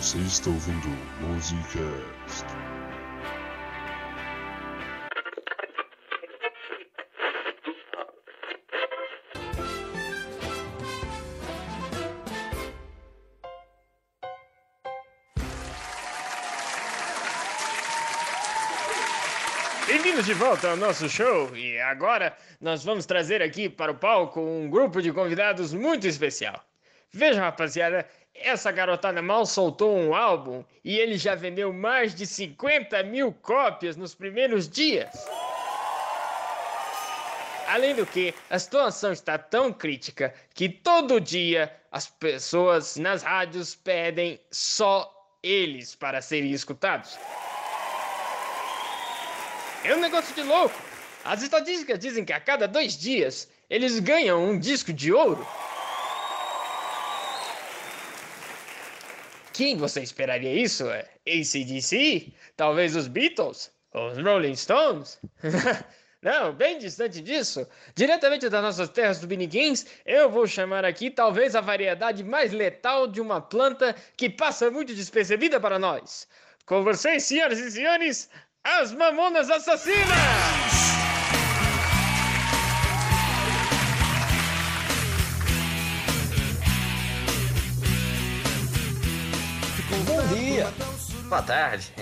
Você está ouvindo Musicast. Bem-vindos de volta ao nosso show e agora nós vamos trazer aqui para o palco um grupo de convidados muito especial. Vejam, rapaziada, essa garotada mal soltou um álbum e ele já vendeu mais de 50 mil cópias nos primeiros dias. Além do que, a situação está tão crítica que todo dia as pessoas nas rádios pedem só eles para serem escutados. É um negócio de louco. As estatísticas dizem que a cada dois dias eles ganham um disco de ouro. Quem você esperaria isso? É ACDC? Talvez os Beatles? Os Rolling Stones? Não, bem distante disso. Diretamente das nossas terras do Biniguins, eu vou chamar aqui talvez a variedade mais letal de uma planta que passa muito despercebida para nós. Com vocês, senhoras e senhores, as Mamonas Assassinas! Boa tarde.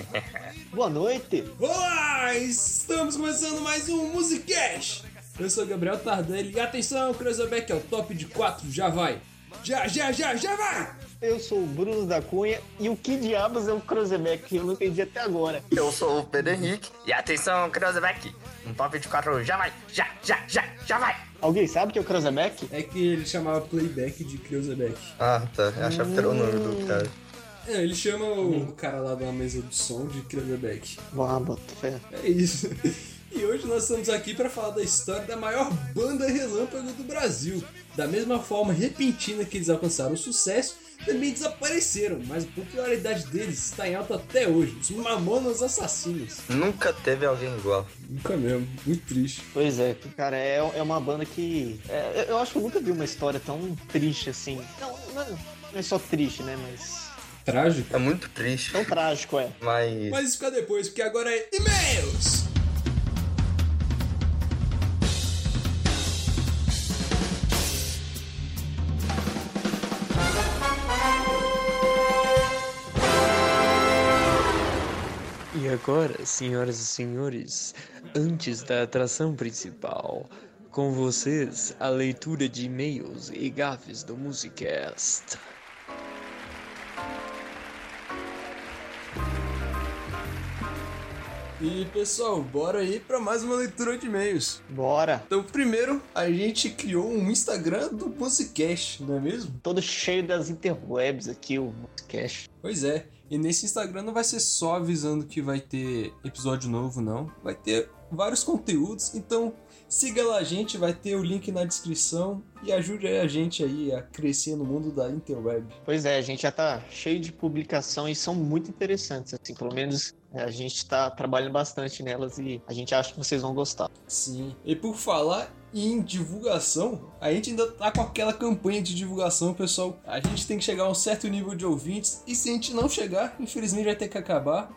boa noite. Olá, estamos começando mais um Musicast. Eu sou o Gabriel Tardelli e atenção, Cruzeback é o top de 4, já vai. Já, já, já, já vai! Eu sou o Bruno da Cunha e o que diabos é o Cruzeback? Eu não entendi até agora. Eu sou o Pedro Henrique. E atenção, Cruzeback. Um top de 4 já vai. Já, já, já, já vai. Alguém sabe o que é o Cruzeback? É que ele chamava playback de Cruzeback. Ah, tá. Eu achava que era o nome do cara. É, ele chama o cara lá da mesa de som de Cruzeback. Ah, bota fé. É isso. E hoje nós estamos aqui para falar da história da maior banda relâmpago do Brasil. Da mesma forma repentina que eles alcançaram o sucesso, também desapareceram, mas a popularidade deles está em alta até hoje. Os Mamonas Assassinos. Nunca teve alguém igual. Nunca mesmo, muito triste. Pois é, cara, é, é uma banda que. é, eu acho que eu nunca vi uma história tão triste assim. Não, não, não é só triste, né? Mas. Trágico. É muito triste. Tão trágico, é. Mas. Mas isso fica depois, porque agora é e-mails! E agora, senhoras e senhores, antes da atração principal, com vocês a leitura de e-mails e gafes do Musicast. E pessoal, bora aí para mais uma leitura de e-mails. Bora. Então, primeiro, a gente criou um Instagram do Musicast, não é mesmo? Todo cheio das interwebs aqui, o Cash. Pois é. E nesse Instagram não vai ser só avisando que vai ter episódio novo, não. Vai ter vários conteúdos. Então, siga lá a gente, vai ter o link na descrição e ajude a gente aí a crescer no mundo da interweb. Pois é, a gente já tá cheio de publicação e são muito interessantes, assim, pelo menos é, a gente tá trabalhando bastante nelas e a gente acha que vocês vão gostar. Sim. E por falar em divulgação, a gente ainda tá com aquela campanha de divulgação, pessoal. A gente tem que chegar a um certo nível de ouvintes e se a gente não chegar, infelizmente vai ter que acabar.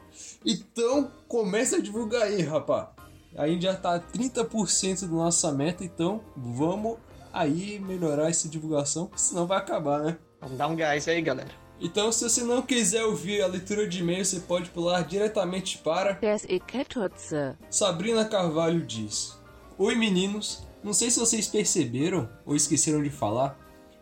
Então, começa a divulgar aí, rapá. A gente já tá a 30% da nossa meta, então vamos aí melhorar essa divulgação, senão vai acabar, né? Vamos dar um gás aí, galera. Então, se você não quiser ouvir a leitura de e-mail, você pode pular diretamente para. Sabrina Carvalho diz: Oi meninos, não sei se vocês perceberam ou esqueceram de falar,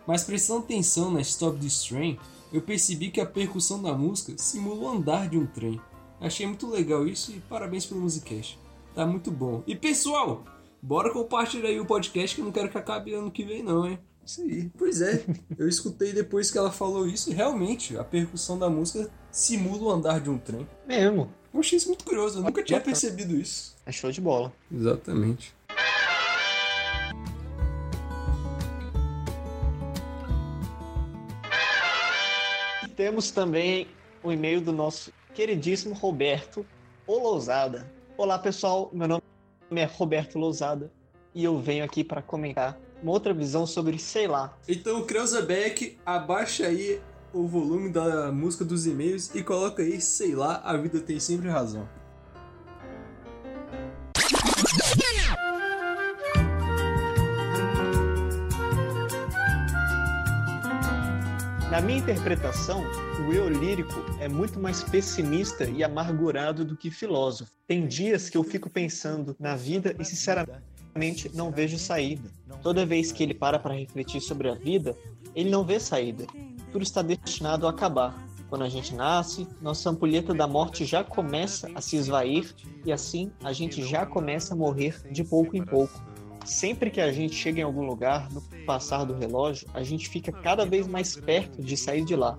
mas prestando atenção na Stop This Train, eu percebi que a percussão da música simula o andar de um trem. Achei muito legal isso e parabéns pelo Musicast. Tá muito bom. E pessoal, bora compartilhar aí o podcast que eu não quero que acabe ano que vem não, hein? Isso aí. Pois é, eu escutei depois que ela falou isso e realmente a percussão da música simula o andar de um trem. Mesmo. Eu achei isso muito curioso, eu nunca tinha percebido isso. É show de bola. Exatamente. Temos também o e-mail do nosso queridíssimo Roberto O Lousada. Olá, pessoal. Meu nome é Roberto Lousada e eu venho aqui para comentar uma outra visão sobre, sei lá, Então, Kreuzebeck, abaixa aí o volume da música dos e-mails e coloca aí, sei lá, a vida tem sempre razão. Na minha interpretação, o eu lírico é muito mais pessimista e amargurado do que filósofo. Tem dias que eu fico pensando na vida e, sinceramente, não vejo saída. Toda vez que ele para para refletir sobre a vida, ele não vê saída. Tudo está destinado a acabar. Quando a gente nasce, nossa ampulheta da morte já começa a se esvair e assim a gente já começa a morrer de pouco em pouco. Sempre que a gente chega em algum lugar, no passar do relógio, a gente fica cada vez mais perto de sair de lá.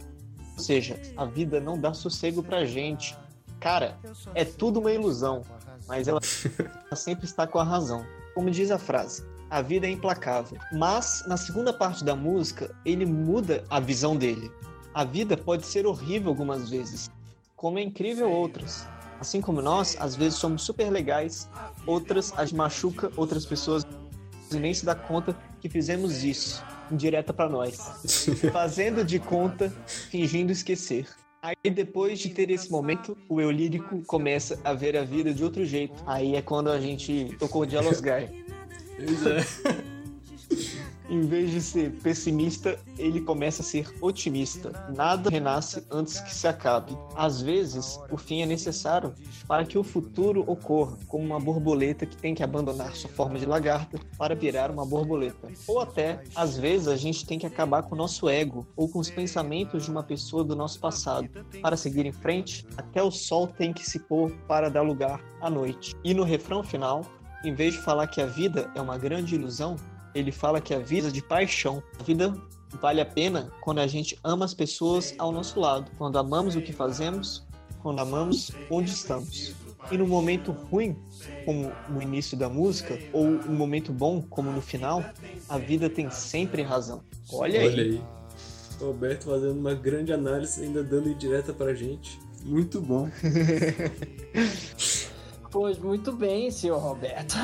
Ou seja, a vida não dá sossego pra gente. Cara, é tudo uma ilusão, mas ela sempre está com a razão. Como diz a frase, a vida é implacável. Mas na segunda parte da música, ele muda a visão dele. A vida pode ser horrível algumas vezes, como é incrível outras. Assim como nós, às vezes somos super legais, outras as machuca outras pessoas e nem se dá conta que fizemos isso, indireta para nós, fazendo de conta, fingindo esquecer. Aí depois de ter esse momento, o eu lírico começa a ver a vida de outro jeito. Aí é quando a gente tocou o Jealous Guy. Pois é. Em vez de ser pessimista, ele começa a ser otimista. Nada renasce antes que se acabe. Às vezes, o fim é necessário para que o futuro ocorra, como uma borboleta que tem que abandonar sua forma de lagarta para virar uma borboleta. Ou até, às vezes, a gente tem que acabar com o nosso ego ou com os pensamentos de uma pessoa do nosso passado. Para seguir em frente, até o sol tem que se pôr para dar lugar à noite. E no refrão final, em vez de falar que a vida é uma grande ilusão, ele fala que a vida é de paixão. A vida vale a pena quando a gente ama as pessoas ao nosso lado, quando amamos o que fazemos, quando amamos onde estamos. E no momento ruim, como no início da música, ou um momento bom, como no final, a vida tem sempre razão. Olha, Olha aí. Roberto fazendo uma grande análise, ainda dando indireta pra gente. Muito bom. Pois muito bem, senhor Roberto.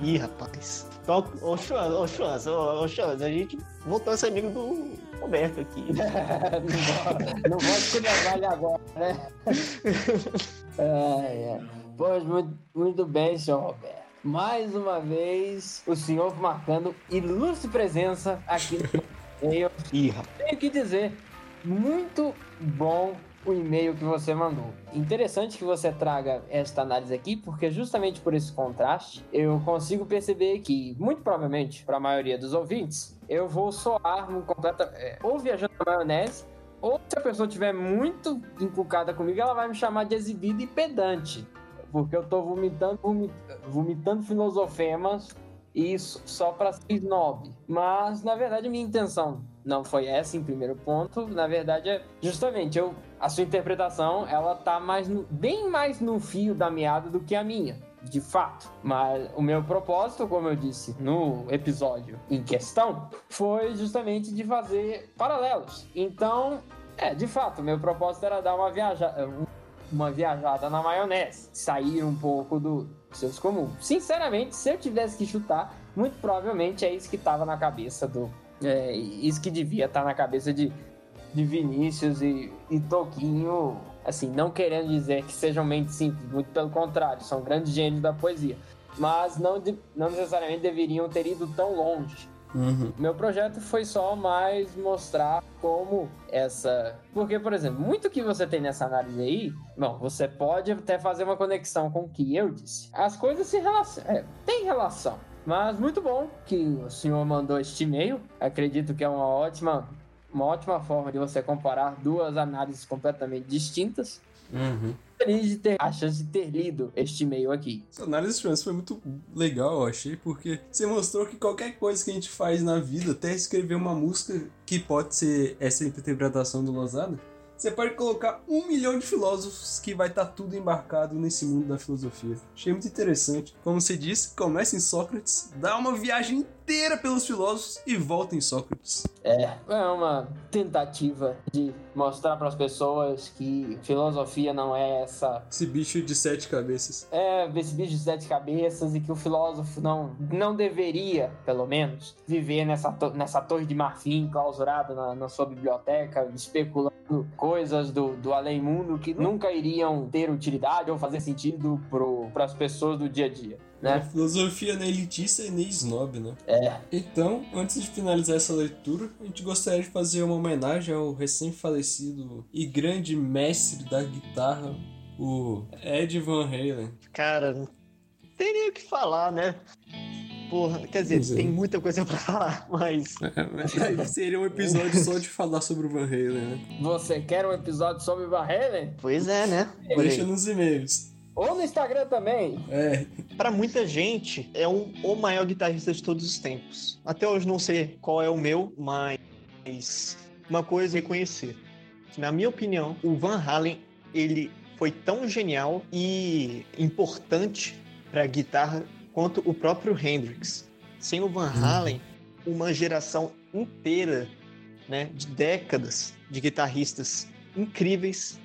Ih, rapaz. Então, ô Chance, ô ô a gente voltou a ser amigo do Roberto aqui. não vou ele agora, né? é, é. Pois muito, muito bem, senhor Roberto. Mais uma vez, o senhor marcando ilustre presença aqui no. Ih. Tenho que dizer, muito bom o e-mail que você mandou. Interessante que você traga esta análise aqui, porque justamente por esse contraste, eu consigo perceber que, muito provavelmente, para a maioria dos ouvintes, eu vou soar um completa, é, ou viajando na maionese, ou se a pessoa estiver muito inculcada comigo, ela vai me chamar de exibido e pedante. Porque eu tô vomitando, vomitando filosofemas isso só para ser snob. Mas, na verdade, minha intenção não foi essa em primeiro ponto. Na verdade, é justamente eu, a sua interpretação, ela tá mais no, bem mais no fio da meada do que a minha. De fato, mas o meu propósito, como eu disse no episódio em questão, foi justamente de fazer paralelos. Então, é, de fato, meu propósito era dar uma viajada, uma viajada na maionese, sair um pouco do senso comum. Sinceramente, se eu tivesse que chutar, muito provavelmente é isso que estava na cabeça do. É, isso que devia estar tá na cabeça de, de Vinícius e, e Toquinho. Assim, não querendo dizer que sejam mentes simples, muito pelo contrário, são grandes gênios da poesia. Mas não, de, não necessariamente deveriam ter ido tão longe. Uhum. Meu projeto foi só mais mostrar como essa. Porque, por exemplo, muito que você tem nessa análise aí, bom, você pode até fazer uma conexão com o que eu disse. As coisas se relacionam. É, tem relação. Mas muito bom que o senhor mandou este e-mail. Acredito que é uma ótima, uma ótima forma de você comparar duas análises completamente distintas. Uhum feliz de ter a chance de ter lido este e-mail aqui. Essa análise de foi muito legal, eu achei, porque você mostrou que qualquer coisa que a gente faz na vida, até escrever uma música que pode ser essa interpretação do Lozada, Você pode colocar um milhão de filósofos que vai estar tudo embarcado nesse mundo da filosofia. Achei muito interessante. Como você disse, começa em Sócrates, dá uma viagem inteira pelos filósofos e volta em Sócrates. É, é uma tentativa de mostrar para as pessoas que filosofia não é essa. Esse bicho de sete cabeças. É, esse bicho de sete cabeças e que o filósofo não, não deveria, pelo menos, viver nessa, nessa torre de marfim clausurada na, na sua biblioteca, especulando coisas do, do além-mundo que nunca iriam ter utilidade ou fazer sentido para as pessoas do dia a dia. A Né? filosofia não é elitista e nem snob, né? É. Então, antes de finalizar essa leitura, a gente gostaria de fazer uma homenagem ao recém-falecido e grande mestre da guitarra, o Ed Van Halen. Cara, não tem nem o que falar, né? Porra, quer dizer, é. tem muita coisa pra falar, mas. Seria um episódio só de falar sobre o Van Halen, né? Você quer um episódio sobre Van Halen? Pois é, né? Deixa aí. nos e-mails. Ou no Instagram também. É, Pra muita gente, é um, o maior guitarrista de todos os tempos. Até hoje não sei qual é o meu, mas uma coisa é reconhecer. Na minha opinião, o Van Halen, ele foi tão genial e importante para a guitarra quanto o próprio Hendrix. Sem o Van Halen, uma geração inteira, né, de décadas de guitarristas incríveis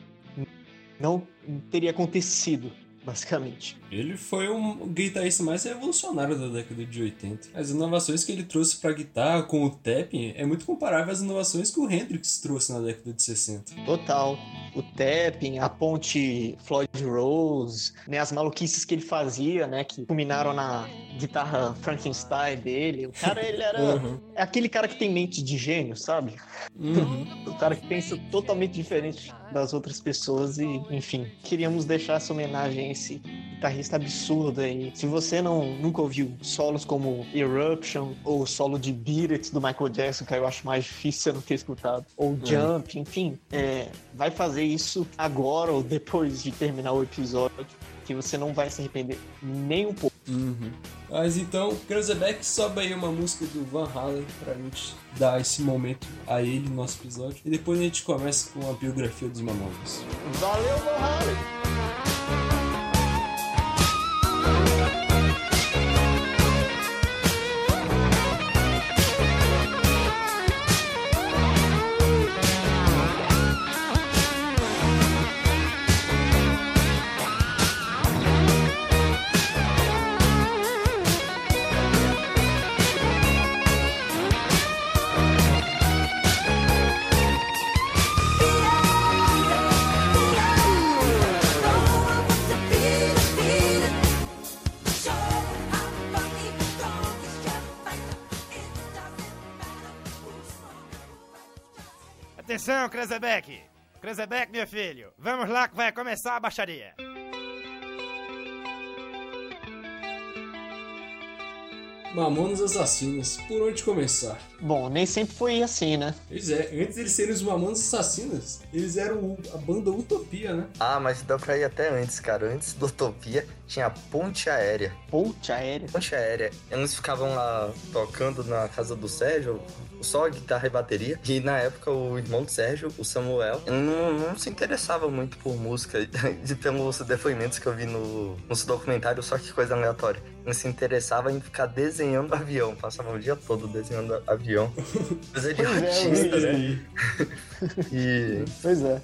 não teria acontecido, basicamente. ele foi um guitarrista mais revolucionário da década de 80. As inovações que ele trouxe pra guitarra com o tapping é muito comparável às inovações que o Hendrix trouxe na década de 60. Total. O tapping, a ponte Floyd Rose, né, as maluquices que ele fazia, né, que culminaram na guitarra Frankenstein dele. O cara, ele era Uhum. é aquele cara que tem mente de gênio, sabe? Uhum. O cara que pensa totalmente diferente das outras pessoas e, enfim, queríamos deixar essa homenagem a esse guitarrista absurdo aí. Se você não nunca ouviu solos como Eruption ou o solo de Beat It do Michael Jackson, que eu acho mais difícil você não ter escutado, ou Jump, enfim, é, vai fazer isso agora ou depois de terminar o episódio, que você não vai se arrepender nem um pouco. Uhum. Mas então, Cruzeback, sobe aí uma música do Van Halen pra gente dar esse momento a ele no nosso episódio. E depois a gente começa com a biografia dos Mamonas. Valeu, Van Halen! Atenção, Krezebeck! Krezebeck, meu filho, vamos lá que vai começar a baixaria. Mamonas Assassinas, por onde começar? Bom, nem sempre foi assim, né? Pois é, antes de eles serem os Mamonas Assassinas, eles eram a banda Utopia, né? Ah, mas dá pra ir até antes, cara. Antes do Utopia tinha a Ponte Aérea. Ponte aérea. Ponte Aérea. Eles ficavam lá tocando na casa do Sérgio, só guitarra e bateria. E na época o irmão do Sérgio, o Samuel, ele não, não se interessava muito por música. De pelos depoimentos que eu vi no, nos documentários, só que coisa aleatória. Ele se interessava em ficar desenhando avião. Passava o dia todo desenhando avião. Coisa de Pois é, artista, eu né? E Pois é.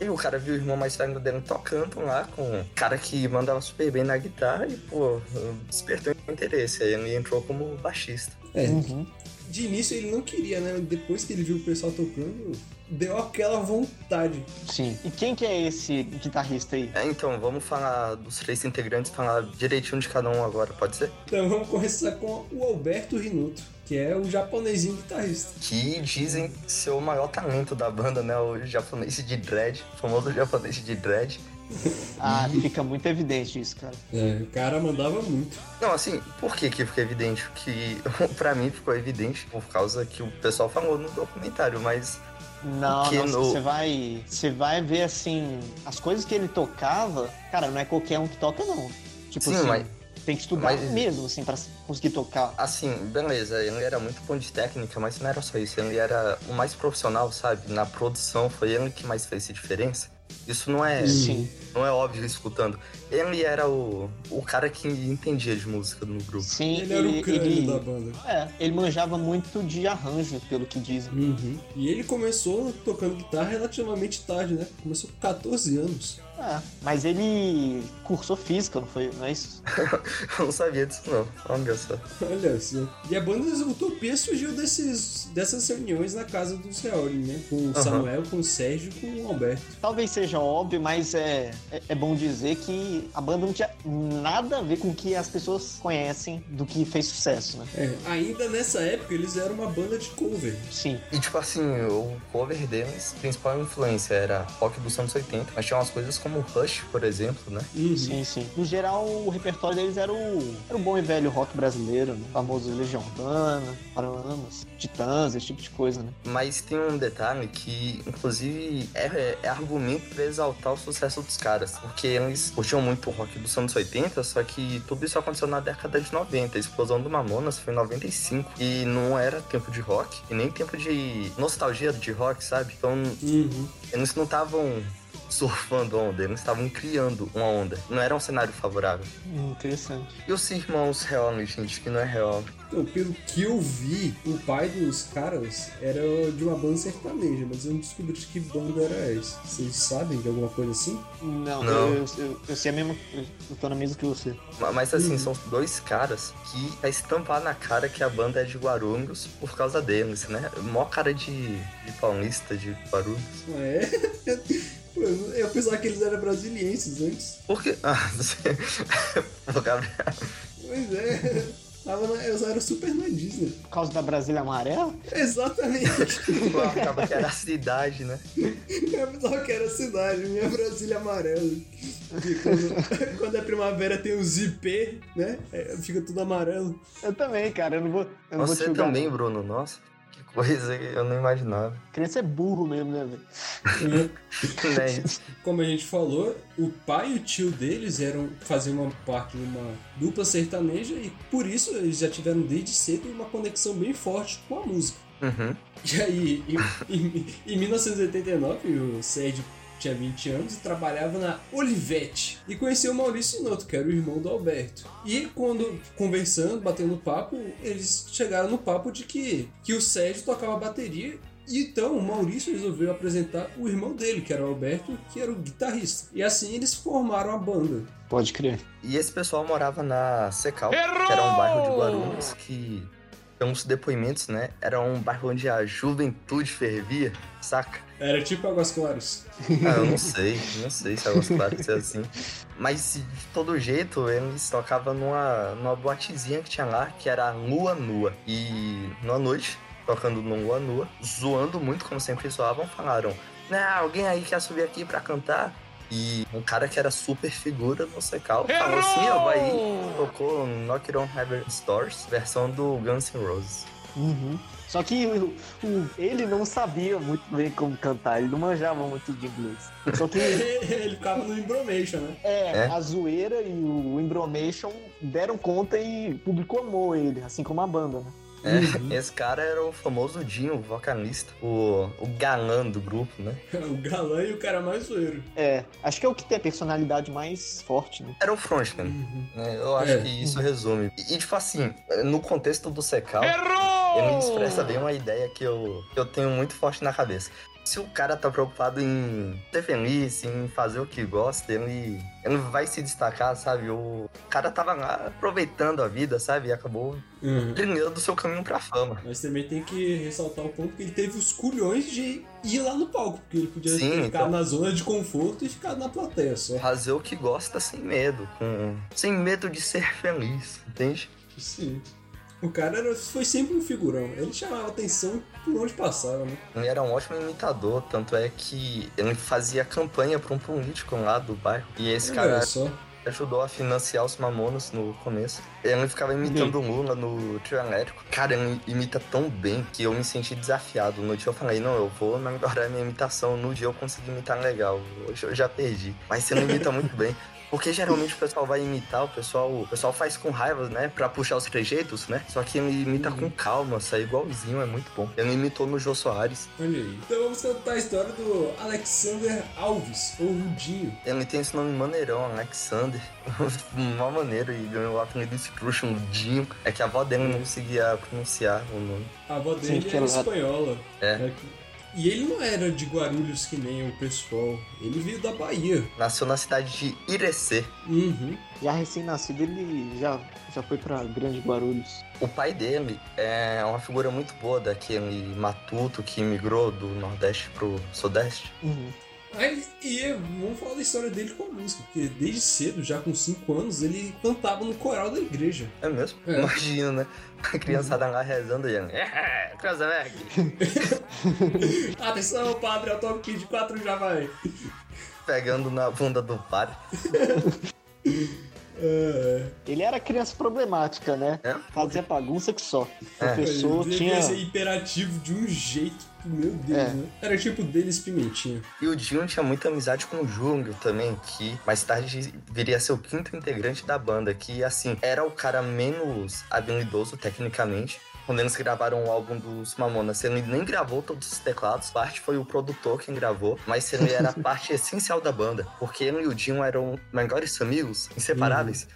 e o cara viu o irmão mais velho dele tocando lá com um cara que mandava super bem na guitarra e, pô, despertou interesse. Aí ele entrou como baixista. É, Uhum. De início ele não queria, né? Depois que ele viu o pessoal tocando, deu aquela vontade. Sim. E quem que é esse guitarrista aí? É, então, vamos falar dos três integrantes, falar direitinho de cada um agora, pode ser? Então vamos começar com o Alberto Rinuto, que é o japonesinho guitarrista. Que dizem ser o maior talento da banda, né? O japonês de dread, o famoso japonês de dread. Ah, fica muito evidente isso, cara. É, o cara mandava muito. Não, assim, por que que fica evidente? Que pra mim ficou evidente por causa que o pessoal falou no documentário, mas Não, Que não, no- você vai, você vai ver assim, as coisas que ele tocava, cara, não é qualquer um que toca não. Tipo Sim, assim, mas- Tem que estudar Mas- mesmo, assim, pra conseguir tocar. Assim, beleza, ele era muito bom de técnica, mas não era só isso. Ele era o mais profissional, sabe? Na produção, foi ele que mais fez a diferença. Isso não é, Sim. não é óbvio escutando. Ele era o, o cara que entendia de música no grupo. Sim, Ele era o crânio ele- da banda. É, ele manjava muito de arranjo, pelo que dizem. Uhum. E ele começou tocando guitarra relativamente tarde, né? Começou com 14 anos. É, mas ele cursou física, não foi? Não é isso? Eu não sabia disso, não. Olha só. Olha só. E a banda Utopia surgiu desses, dessas reuniões na casa dos Reoli, né? Com o Aham. Samuel, com o Sérgio e com o Alberto. Talvez seja óbvio, mas é, é, é bom dizer que a banda não tinha nada a ver com o que as pessoas conhecem do que fez sucesso, né? É, ainda nessa época eles eram uma banda de cover. Sim. E tipo assim, o cover deles, a principal influência era rock dos anos 80, mas tinha umas coisas como Rush, por exemplo, né? Uhum. Sim, sim. No geral, o repertório deles era o, era o bom e velho rock brasileiro, né? O famoso Legião Urbana, Paralamas, Titãs, esse tipo de coisa, né? Mas tem um detalhe que, inclusive, é, é argumento pra exaltar o sucesso dos caras. Porque eles curtiam muito o rock dos anos 80, só que tudo isso aconteceu na década de 90. A explosão do Mamonas foi em 95. E não era tempo de rock, e nem tempo de nostalgia de rock, sabe? Então, Uhum. eles não estavam surfando onda, eles estavam criando uma onda. Não era um cenário favorável. Hum, interessante. E os irmãos Real, gente, que não é real. Então, pelo que eu vi, o pai dos caras era de uma banda sertaneja, mas eu não descobri de que banda era essa. Vocês sabem de alguma coisa assim? Não, Não. Eu, eu, eu sei a mesma. Eu tô na mesma que você. Ma- Mas assim, Uhum. são dois caras que tá estampar na cara que a banda é de Guarulhos por causa deles, né? Mó cara de, de paulista de Guarulhos. Ah, é? Pô, eu eu pensava que eles eram brasilienses antes. Por quê? Ah, você... Pois é. Tava na, eu era super na Disney. Por causa da Brasília Amarela? Exatamente. Pô, Acaba que era a cidade, né? Eu pensava que era cidade, minha Brasília amarela. Quando, quando é primavera tem os IP, né? É, fica tudo amarelo. Eu também, cara. Eu não vou. Eu não vou Você julgar, também. Bruno. Nossa, coisa que eu não imaginava. Criança é burro mesmo, né, velho? né? Como a gente falou, o pai e o tio deles eram faziam uma parte de uma dupla sertaneja e por isso eles já tiveram desde cedo uma conexão bem forte com a música. Uhum. E aí, em, em, em 1989, o Sérgio tinha 20 anos e trabalhava na Olivetti. E conheceu o Maurício Inoto, que era o irmão do Alberto. E quando conversando, batendo papo, eles chegaram no papo de que, que o Sérgio tocava bateria. E então o Maurício resolveu apresentar o irmão dele, que era o Alberto, que era o guitarrista. E assim eles formaram a banda. Pode crer. E esse pessoal morava na Secal, que era um bairro de Guarulhos que, pelos depoimentos, né? Era um bairro onde a juventude fervia, saca? Era tipo Águas Claras. Ah, eu não sei, não sei se é claro ser assim. Mas de todo jeito, eles tocavam numa, numa boatezinha que tinha lá, que era Lua Nua. E numa noite, tocando no Lua Nua, zoando muito, como sempre zoavam, falaram: Né, alguém aí quer subir aqui pra cantar? E um cara que era super figura no Secal falou assim: Eu vai aí, tocou Knock It On Heaven Stores, versão do Guns N' Roses. Uhum. Só que o, o- ele não sabia muito bem como cantar, ele não manjava muito de inglês. Só que Ele ficava no Embromation, né? é, É? a zoeira e o Embromation deram conta e o público amou ele, assim como a banda, né? É, Uhum. Esse cara era o famoso Dinho, o vocalista, o, o galã do grupo, né? O galã e o cara mais zoeiro. É, acho que é o que tem a personalidade mais forte, né? Era o frontman. né? Eu acho É. que isso resume. E, e, tipo assim, no contexto do Secal, ele expressa bem uma ideia que eu, que eu tenho muito forte na cabeça. Se o cara tá preocupado em ser feliz, em fazer o que gosta, ele, ele vai se destacar, sabe? O cara tava lá aproveitando a vida, sabe? E acabou Uhum. trilhando o seu caminho pra fama. Mas também tem que ressaltar o ponto que ele teve os culhões de ir lá no palco, porque ele podia Sim, ficar então. na zona de conforto e ficar na plateia só. Fazer o que gosta sem medo, com... sem medo de ser feliz, entende? Sim. O cara era- foi sempre um figurão. Ele chamava atenção por onde passava, né? Ele era um ótimo imitador, tanto é que ele fazia campanha pra um político lá do bairro. E esse cara só. ajudou a financiar os Mamonas no começo. Ele ficava imitando o Lula no trio elétrico. Cara, ele imita tão bem que eu me senti desafiado. No dia eu falei, não, eu vou melhorar minha imitação. No dia eu consegui imitar legal. Hoje eu já perdi. Mas você não imita muito bem. Porque geralmente o pessoal vai imitar, o pessoal, o pessoal faz com raiva, né? Pra puxar os trejeitos, né? Só que ele imita com calma, sai igualzinho, é muito bom. Ele imitou no Jô Soares. Olha aí. Então vamos contar a história do Alexander Alves, ou Rudinho. Ele tem esse nome maneirão, Alexander. Uma maneira, e ganhou o apelido Strush, um Dinho. É que a avó dele não conseguia pronunciar o nome. A avó Sim, dele que era ela- espanhola. É. E ele não era de Guarulhos que nem o pessoal. Ele veio da Bahia. Nasceu na cidade de Irecê. Uhum. Já recém-nascido, ele já, já foi pra Grande Guarulhos. O pai dele é uma figura muito boa daquele matuto que migrou do Nordeste pro Sudeste. Uhum. Aí, e vamos falar da história dele com a música, porque desde cedo, já com 5 anos, ele cantava no coral da igreja. É mesmo? É. Imagina, né? A criançada lá rezando e ele. É! Atenção, padre, eu toco de 4 já vai. Pegando na bunda do padre. É, Ele era criança problemática, né? É? Fazia bagunça que só. O É. professor ele tinha. devia ser imperativo de um jeito, meu Deus, É. né? Era tipo Denis Pimentinha. E o Dinho tinha muita amizade com o Júnior também, que mais tarde viria a ser o quinto integrante da banda, que assim, era o cara menos habilidoso tecnicamente. Quando eles gravaram o álbum dos Mamonas, ele nem gravou todos os teclados, parte foi o produtor quem gravou, mas ele era a parte essencial da banda, porque ele e o Dinho eram melhores amigos, inseparáveis.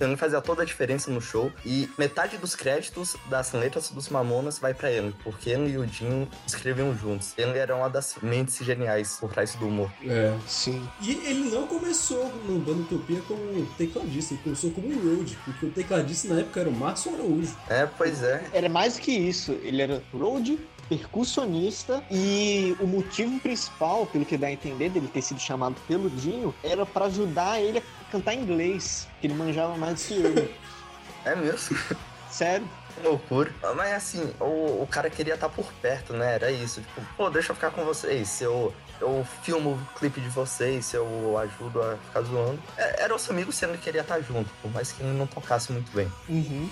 Ele fazia toda a diferença no show e metade dos créditos das letras dos Mamonas vai pra ele, porque ele e o Dinho escreviam juntos. Ele era uma das mentes geniais por trás do humor. É. Sim. E ele não começou no Banda Utopia como tecladista, ele começou como um road, porque o tecladista na época era o Márcio Araújo. É, pois é. Era mais do que isso. Ele era road, percussionista e o motivo principal, pelo que dá a entender dele ter sido chamado pelo Dinho, era pra ajudar ele a cantar inglês, que ele manjava mais do que. É mesmo. Sério. Que loucura. Mas assim, o, o cara queria estar por perto, né? Era isso. Tipo, pô, deixa eu ficar com vocês. Eu, eu filmo o clipe de vocês, eu ajudo a ficar zoando. É, Era os amigos se ele queria estar junto, por mais que ele não tocasse muito bem. Uhum.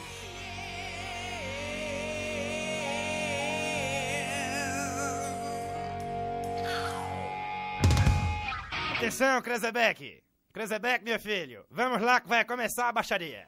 Atenção, Krezebeck! Krezebeck, meu filho, vamos lá que vai começar a baixaria.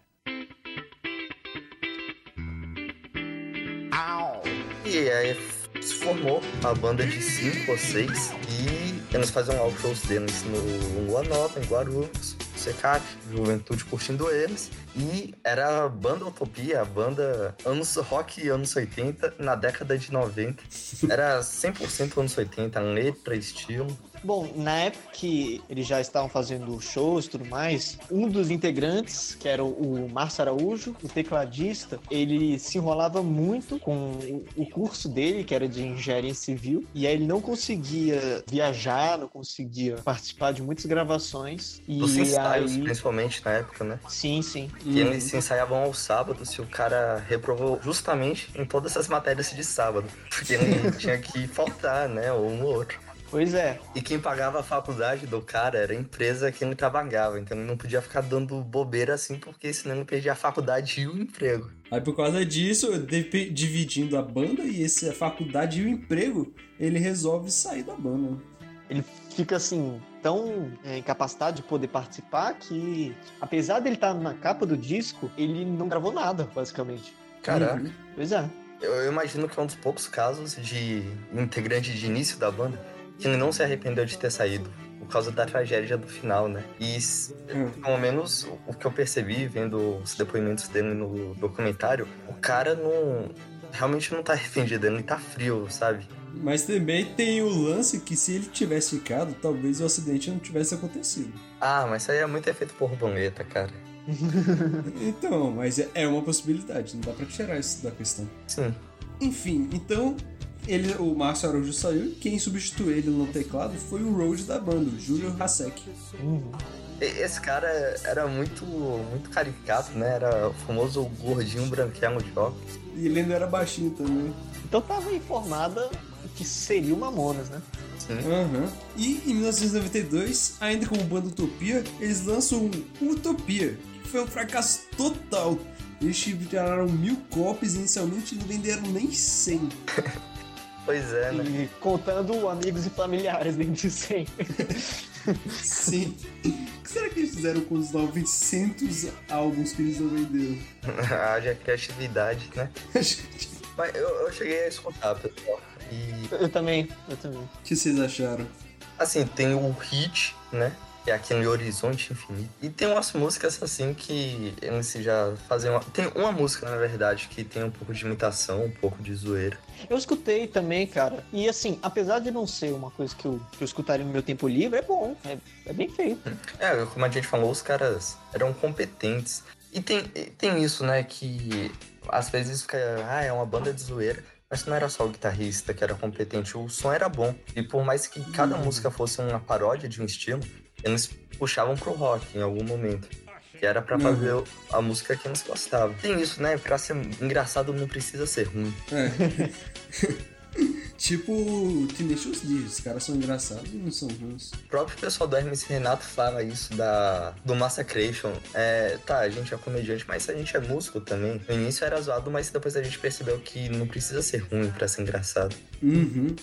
E aí se formou a banda de cinco ou seis e eles faziam os shows deles no Lua Nova, em Guarulhos, Secap, Juventude curtindo eles. E era a banda Utopia, a banda anos rock anos 80, na década de 90. Era 100% anos 80, letra, estilo. Bom, na época que eles já estavam fazendo shows e tudo mais, um dos integrantes, que era o Márcio Araújo, o tecladista, ele se enrolava muito com o- curso dele, que era de engenharia civil, e aí ele não conseguia viajar, não conseguia participar de muitas gravações. E Dos ensaios, aí... principalmente na época, né? Sim, sim. Que eles se ensaiavam aos sábados e o cara reprovou justamente em todas as matérias de sábado. Porque ele tinha que faltar, né? Ou um ou outro. Pois é. E quem pagava a faculdade do cara era a empresa que ele trabalhava. Então ele não podia ficar dando bobeira assim, porque senão ele perdia a faculdade e o emprego. Aí por causa disso, dividindo a banda e esse, a faculdade e o emprego, ele resolve sair da banda. Ele fica assim, tão é, incapacitado de poder participar que, apesar dele estar na capa do disco, ele não gravou nada, basicamente. Caraca, Uhum. Pois é. eu, eu imagino que é um dos poucos casos de integrante de início da banda ele não se arrependeu de ter saído. Por causa da tragédia do final, né? E Hum. pelo menos o que eu percebi vendo os depoimentos dele no documentário, o cara não. Realmente não tá arrependido, ele tá frio, sabe? Mas também tem o lance que se ele tivesse ficado, talvez o acidente não tivesse acontecido. Ah, mas isso aí é muito efeito borboleta, cara. Então, mas é- é uma possibilidade, não dá pra tirar isso da questão. Sim. Enfim, então ele, o Márcio Araújo saiu e quem substituiu ele no teclado foi o Road da banda, o Júlio Hasek. Uhum. E- Esse cara era muito, muito caricato, né? Era o famoso gordinho branquelo de óculos. E ele ainda era baixinho também. Então tava informada que seria o Mamonas, né? Sim. Aham. E em 1992, ainda como banda Utopia, eles lançam o Utopia, que foi um fracasso total. Eles tiraram mil cópias e inicialmente não venderam nem 100. Pois é, né? E contando amigos e familiares dentro de 100. Sim. O que será que eles fizeram com os 900 álbuns que eles não venderam? Haja criatividade, né? Mas eu, eu cheguei a escutar, pessoal. E, Eu também, eu também. O que vocês acharam? assim, tem o hit, né? Que é aquele Horizonte Infinito. E tem umas músicas, assim, que eles já fazem uma... Tem uma música, na verdade, que tem um pouco de imitação, um pouco de zoeira. Eu escutei também, cara. E assim, apesar de não ser uma coisa que eu, que eu escutaria no meu tempo livre, é bom. É, é bem feito. É, como a gente falou, os caras eram competentes. E tem, tem isso, né, que às vezes fica, ah, é uma banda de zoeira. Mas não era só o guitarrista que era competente, o som era bom. E por mais que cada música fosse uma paródia de um estilo, eles puxavam pro rock em algum momento. Que era pra Uhum. fazer a música que eles gostavam. Tem isso, né? Pra ser engraçado não precisa ser ruim. É. tipo Tenacious D, os caras são engraçados e não são ruins. O próprio pessoal do Hermes Renato fala isso da, do Massacration. É, tá, a gente é comediante, mas a gente é músico também. No início era zoado, mas depois a gente percebeu que não precisa ser ruim pra ser engraçado. Uhum.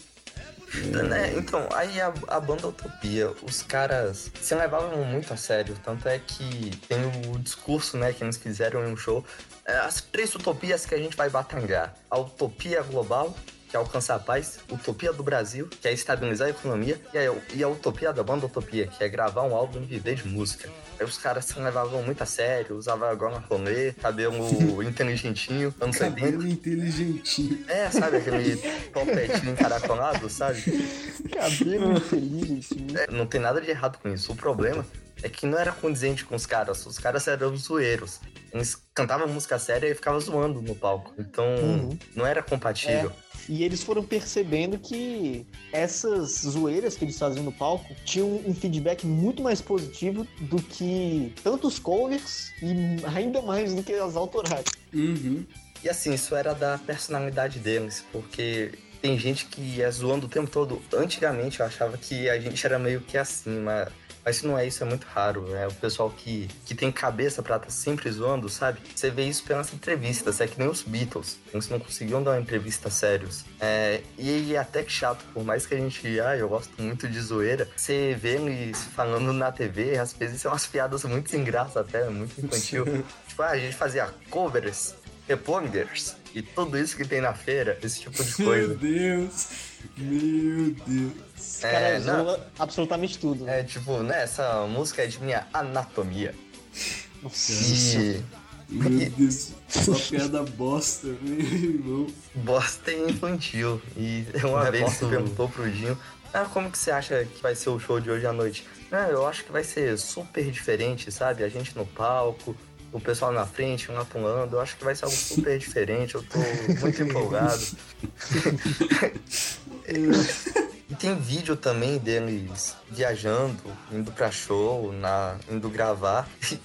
Né? Então, aí a, a banda Utopia, os caras se levavam muito a sério. Tanto é que tem o discurso, né, que eles fizeram em um show. É, as três utopias que a gente vai batalhar. A utopia global, que é alcançar a paz. Utopia do Brasil, que é estabilizar a economia. E a, e a utopia da banda Utopia, que é gravar um álbum e viver de música. Aí os caras se levavam muito a sério, usavam agora rolê, cabelo inteligentinho, anos 80. Cabelo inteligentinho. É, sabe aquele topetinho encaracolado, sabe? Cabelo infeliz, assim. É, não tem nada de errado com isso. O problema é que não era condizente com os caras. Os caras eram zoeiros. Eles cantavam música séria e ficavam zoando no palco. Então, Uhum. não era compatível. E eles foram percebendo que essas zoeiras que eles faziam no palco tinham um feedback muito mais positivo do que tantos covers e ainda mais do que as autorais. Uhum. E assim, isso era da personalidade deles, porque tem gente que é zoando o tempo todo. Antigamente eu achava que a gente era meio que assim, mas, mas se não é isso, é muito raro. É o pessoal que, que tem cabeça pra estar sempre zoando, sabe? Você vê isso pelas entrevistas, é que nem os Beatles. Eles não conseguiam dar uma entrevista sérios. É, e é até que chato, por mais que a gente, ah, eu gosto muito de zoeira, você vê eles falando na TV, às vezes são umas piadas muito sem graça até, muito infantil. tipo, ah, a gente fazia covers repongers e tudo isso que tem na feira, esse tipo de Meu coisa. Deus. Meu Deus. Os É, caras não. zoam absolutamente tudo. É tipo, né, essa música é de minha anatomia. Nossa. E Meu Deus. Só piada bosta, meu irmão. bosta é infantil. E uma vez você perguntou pro Dinho, ah, como que você acha que vai ser o show de hoje à noite? Ah, eu acho que vai ser super diferente, sabe? A gente no palco, o pessoal na frente, um lá pulando. Eu acho que vai ser algo super diferente. Eu tô muito empolgado. E tem vídeo também deles viajando, indo pra show, na, indo gravar, que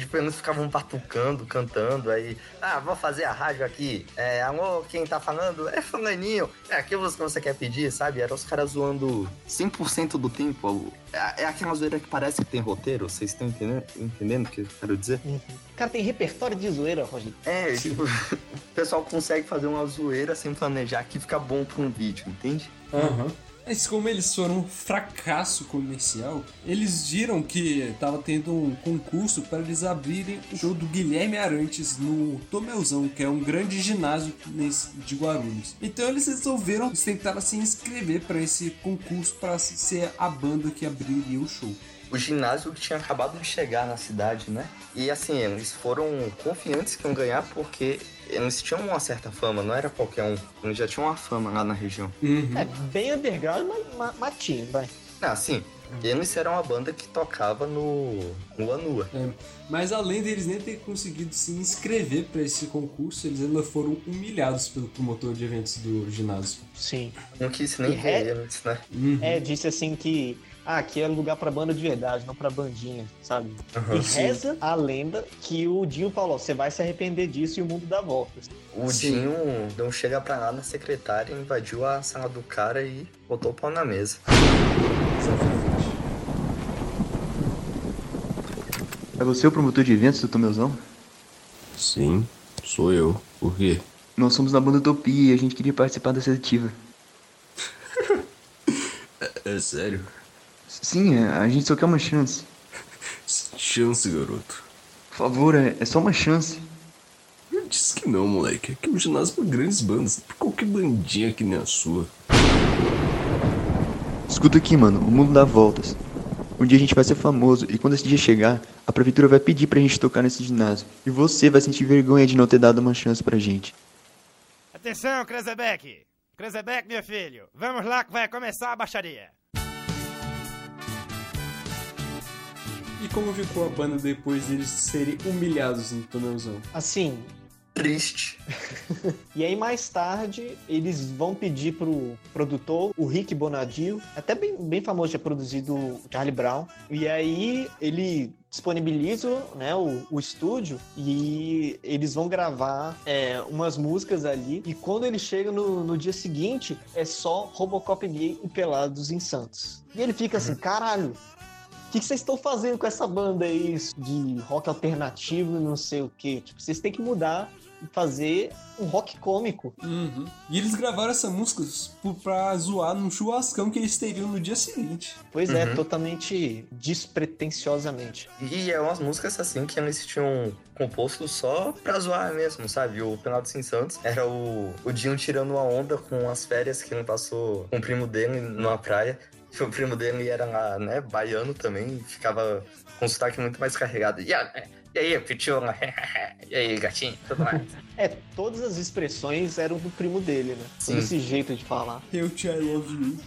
tipo, eles ficavam batucando, cantando, aí, ah, vou fazer a rádio aqui, é, alô, quem tá falando é fulaninho, é aquilo que você quer pedir, sabe? Era os caras zoando 100% do tempo, é, é aquela zoeira que parece que tem roteiro, vocês estão entendendo, entendendo o que eu quero dizer? Uhum. Cara, tem repertório de zoeira, Roger. É, tipo, o pessoal consegue fazer uma zoeira sem planejar que fica bom pra um vídeo, entende? Aham. Mas como eles foram um fracasso comercial, eles viram que tava tendo um concurso para eles abrirem o show do Guilherme Arantes no Tomeuzão, que é um grande ginásio de Guarulhos. Então eles resolveram eles tentaram se inscrever para esse concurso para ser a banda que abriria o show. o ginásio tinha acabado de chegar na cidade, né? E assim, eles foram confiantes que iam ganhar porque eles tinham uma certa fama, não era qualquer um. Eles já tinham uma fama lá na região. Uhum. É bem underground, mas ma- matinho, vai. Ah, sim. Eles eram uma banda que tocava no, no Anua. É, mas além deles nem ter conseguido se inscrever para esse concurso, eles ainda foram humilhados pelo promotor de eventos do ginásio. Sim. Não quis nem ver é- eles, né? Uhum. É, disse assim que ah, aqui é lugar pra banda de verdade, não pra bandinha, sabe? Aham. e reza a lenda que o Dinho falou: você vai se arrepender disso e o mundo dá voltas. O Sim. Dinho não chega pra lá na secretária, invadiu a sala do cara e botou o pau na mesa. É você o promotor de eventos do Tomeuzão? Sim, sou eu. Por quê? Nós somos da banda Utopia e a gente queria participar da seletiva. É sério? Sim, é, a gente só quer uma chance. Chance, garoto. Por favor, é, é só uma chance. Eu disse que não, moleque. Aqui é um ginásio pra grandes bandas. Pra qualquer bandinha que nem a sua. Escuta aqui, mano, o mundo dá voltas. Um dia a gente vai ser famoso e quando esse dia chegar, a prefeitura vai pedir pra gente tocar nesse ginásio. E você vai sentir vergonha de não ter dado uma chance pra gente. Atenção, Krezebeck! Krezebeck, meu filho, vamos lá que vai começar a baixaria. E como ficou a banda depois deles serem humilhados no tonelzão? Assim, Triste. E aí mais tarde eles vão pedir pro produtor, o Rick Bonadio, até bem, bem famoso, já produzido o Charlie Brown. E aí ele disponibiliza né, o, o estúdio e eles vão gravar é, umas músicas ali. E quando ele chega no, no dia seguinte, é só Robocop gay e Pelados em Santos. E ele fica assim, caralho, o que, que vocês estão fazendo com essa banda aí de rock alternativo e não sei o que? Tipo, vocês têm que mudar e fazer um rock cômico. Uhum. E eles gravaram essa música pra zoar num churrascão que eles teriam no dia seguinte. Pois é, Uhum. totalmente despretensiosamente. E é umas músicas assim que eles tinham composto só pra zoar mesmo, sabe? O Penal Sem Santos era o, o Dinho tirando uma onda com as férias que ele passou com o primo dele numa praia. O primo dele era lá, né, baiano também, ficava com um sotaque muito mais carregado. E, a- e aí, pichula? e aí, gatinho? Tudo mais. É, todas as expressões eram do primo dele, né? Sim. Esse jeito de falar. Eu te I love you.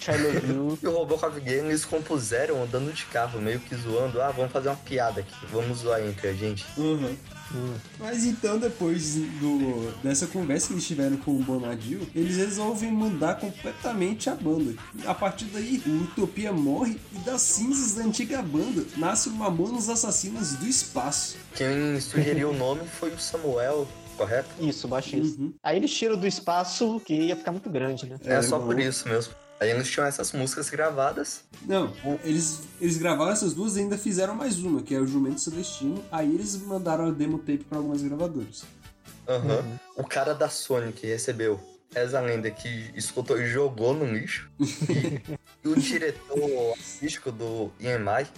Child of You. E o Robocop Game eles compuseram andando de carro, meio que zoando. Ah, vamos fazer uma piada aqui, vamos zoar entre a gente. Uhum. Hum. Mas então, depois do, dessa conversa que eles tiveram com o Bonadil, eles resolvem mudar completamente a banda. A partir daí, o Utopia morre e das cinzas da antiga banda nasce o Mamonas Assassinas do Espaço. Quem sugeriu o nome foi o Samuel, correto? Isso, baixista. Uhum. Aí eles tiram do espaço que ia ficar muito grande, né? É, só não. por isso mesmo. Aí eles tinham essas músicas gravadas. Não, eles, eles gravaram essas duas e ainda fizeram mais uma, que é o Jumento Celestino. Aí eles mandaram a demo tape pra algumas gravadoras. Aham. Uhum. O cara da Sony que recebeu essa lenda que escutou e jogou no lixo. E, o diretor artístico do EMI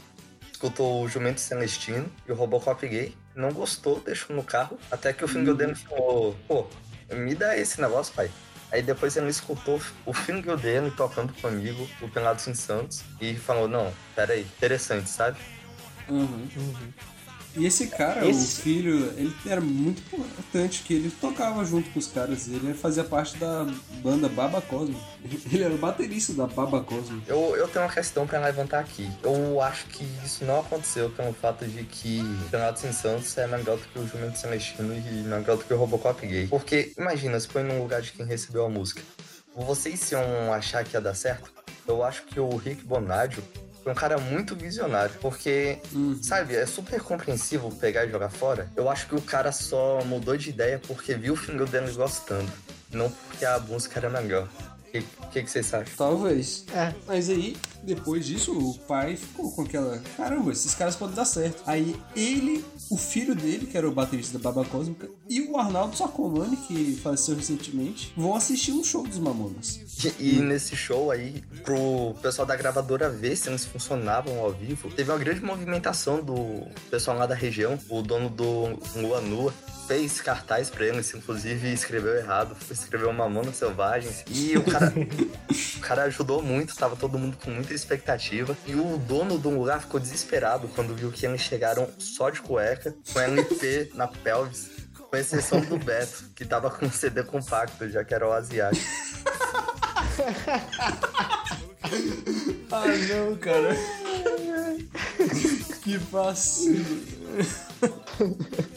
escutou o Jumento Celestino e o Robocop gay. Não gostou, deixou no carro. Até que o Finger dele falou: pô, me dá esse negócio, pai. Aí depois ele escutou o Finger dele tocando comigo, o Pelados em Santos, e falou: não, peraí, interessante, sabe? Uhum. Uhum. E esse cara, Esse- o filho, ele era muito importante, que ele tocava junto com os caras. Ele fazia parte da banda Baba Cosmo. Ele era o baterista da Baba Cosmo. Eu, eu tenho uma questão pra levantar aqui. Eu acho que isso não aconteceu pelo fato de que Renato Sem Santos é melhor do que o Jumento Celestino e melhor do que o Robocop gay. Porque, imagina, se põe no lugar de quem recebeu a música. Vocês iam achar que ia dar certo? Eu acho que o Rick Bonadio foi um cara muito visionário. Porque, Uhum. sabe, é super compreensível pegar e jogar fora. Eu acho que o cara só mudou de ideia porque viu o Finger dele gostando. Não porque a música era melhor. O que, que, que vocês acham? Talvez. É. Mas aí, depois disso, o pai ficou com aquela. Caramba, esses caras podem dar certo. Aí ele, o filho dele, que era o baterista da Baba Cósmica, e o Arnaldo Sacomani, que faleceu recentemente, vão assistir um show dos Mamonas. E, e nesse show aí, pro pessoal da gravadora ver se eles funcionavam ao vivo, teve uma grande movimentação do pessoal lá da região. O dono do Lua Nua fez cartaz pra eles, inclusive escreveu errado, escreveu Mamonas Selvagens. E o cara, o cara ajudou muito, tava todo mundo com muita expectativa. E o dono do lugar ficou desesperado quando viu que eles chegaram só de cueca, com LP na pelvis. Com exceção do Beto, que tava com CD compacto, já que era o asiático. Ah, não, cara. que vacilo.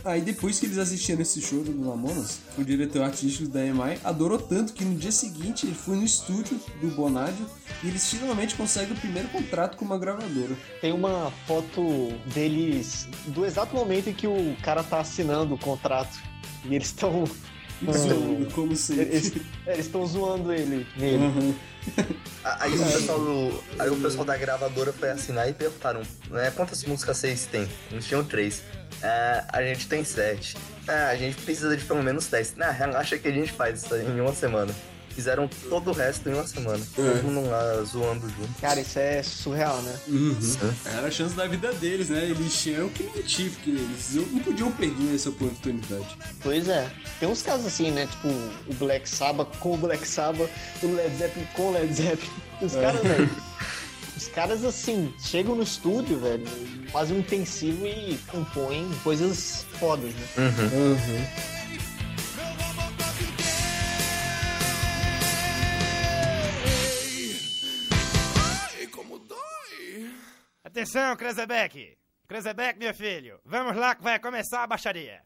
Aí depois que eles assistiram esse show do Mamonas, o diretor artístico da EMI adorou tanto que no dia seguinte ele foi no estúdio do Bonadio e eles finalmente conseguem o primeiro contrato com uma gravadora. Tem uma foto deles do exato momento em que o cara tá assinando o contrato. E eles estão. Zoando, como sempre. Eles eles estão zoando ele nele. Uhum. Aí o, pessoal aí o pessoal da gravadora foi assinar e perguntaram, né, quantas músicas vocês têm? Eles tinham três. "É, a gente tem sete. "É, a gente precisa de pelo menos dez. Não, relaxa que a gente faz isso em uma semana. Fizeram todo o resto em uma semana. É. Todo mundo lá zoando junto. Cara, isso é surreal, né? Uhum. Era a chance da vida deles, né? Eles tinham que mentir, porque eles não podiam perder essa oportunidade. Pois é. Tem uns casos assim, né? Tipo, o Black Sabbath com o Black Sabbath, o Led Zeppelin com o Led Zeppelin. Os caras, velho. Os caras, assim, chegam no estúdio, velho, fazem um intensivo e compõem coisas fodas, né? Uhum. Atenção, Krezebeck! Krezebeck, meu filho, vamos lá que vai começar a baixaria.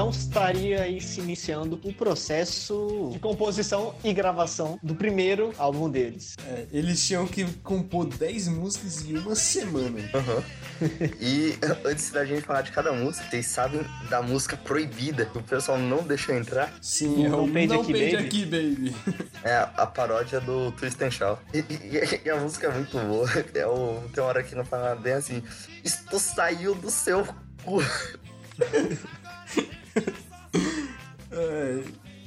Então estaria aí se iniciando o processo de composição e gravação do primeiro álbum deles. É, eles tinham que compor 10 músicas em uma semana. Aham. E antes da gente falar de cada música, vocês sabem da música proibida que o pessoal não deixou entrar? Sim, é Não o Page Não Aqui, Page Baby. Aqui, Baby. É a, a paródia do Twist and Shout. E, e- e a música é muito boa. É o, tem uma hora que não fala bem assim: Isto saiu do seu cu. É,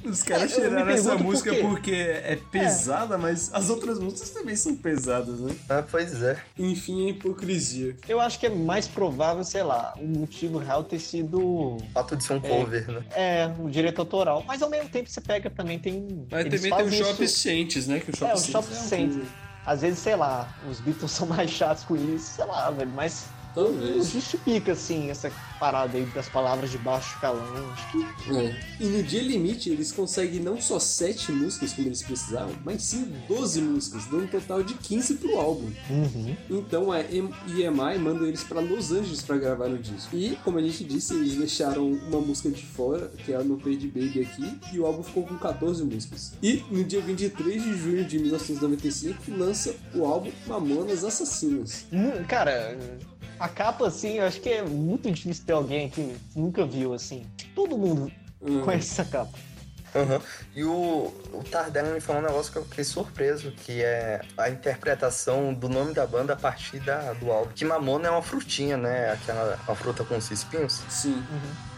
os caras É, tiraram essa por música quê. porque é pesada, mas as outras músicas também são pesadas, né? Ah, pois é. Enfim, a hipocrisia. Eu acho que é mais provável, sei lá, o motivo real ter sido O fato de ser um cover, né? é, o direito autoral. Mas ao mesmo tempo você pega também tem. Mas eles também tem o Shop isso- Saints, né? Que o Shop É, o Saints Shop é um. Às vezes, sei lá, os Beatles são mais chatos com isso, sei lá, velho, mas não Talvez. justifica, assim, essa parada aí das palavras de baixo calão. Acho que É. E no dia limite, eles conseguem não só 7 músicas como eles precisavam, mas sim 12 músicas, dando um total de 15 pro álbum. Então a EMI manda eles pra Los Angeles pra gravar no disco. E, como a gente disse, eles deixaram uma música de fora, que é a No Page Baby aqui, e o álbum ficou com 14 músicas. E no dia 23 de junho de 1995 lança o álbum Mamonas Assassinas. Hum, Cara, a capa, assim, eu acho que é muito difícil ter alguém que nunca viu, assim. Todo mundo Hum. conhece essa capa. Aham. E o, o Tardelli me falou um negócio que eu fiquei surpreso, que é a interpretação do nome da banda a partir da, do álbum. Que mamona é uma frutinha, né? Aquela uma fruta com os espinhos. Sim.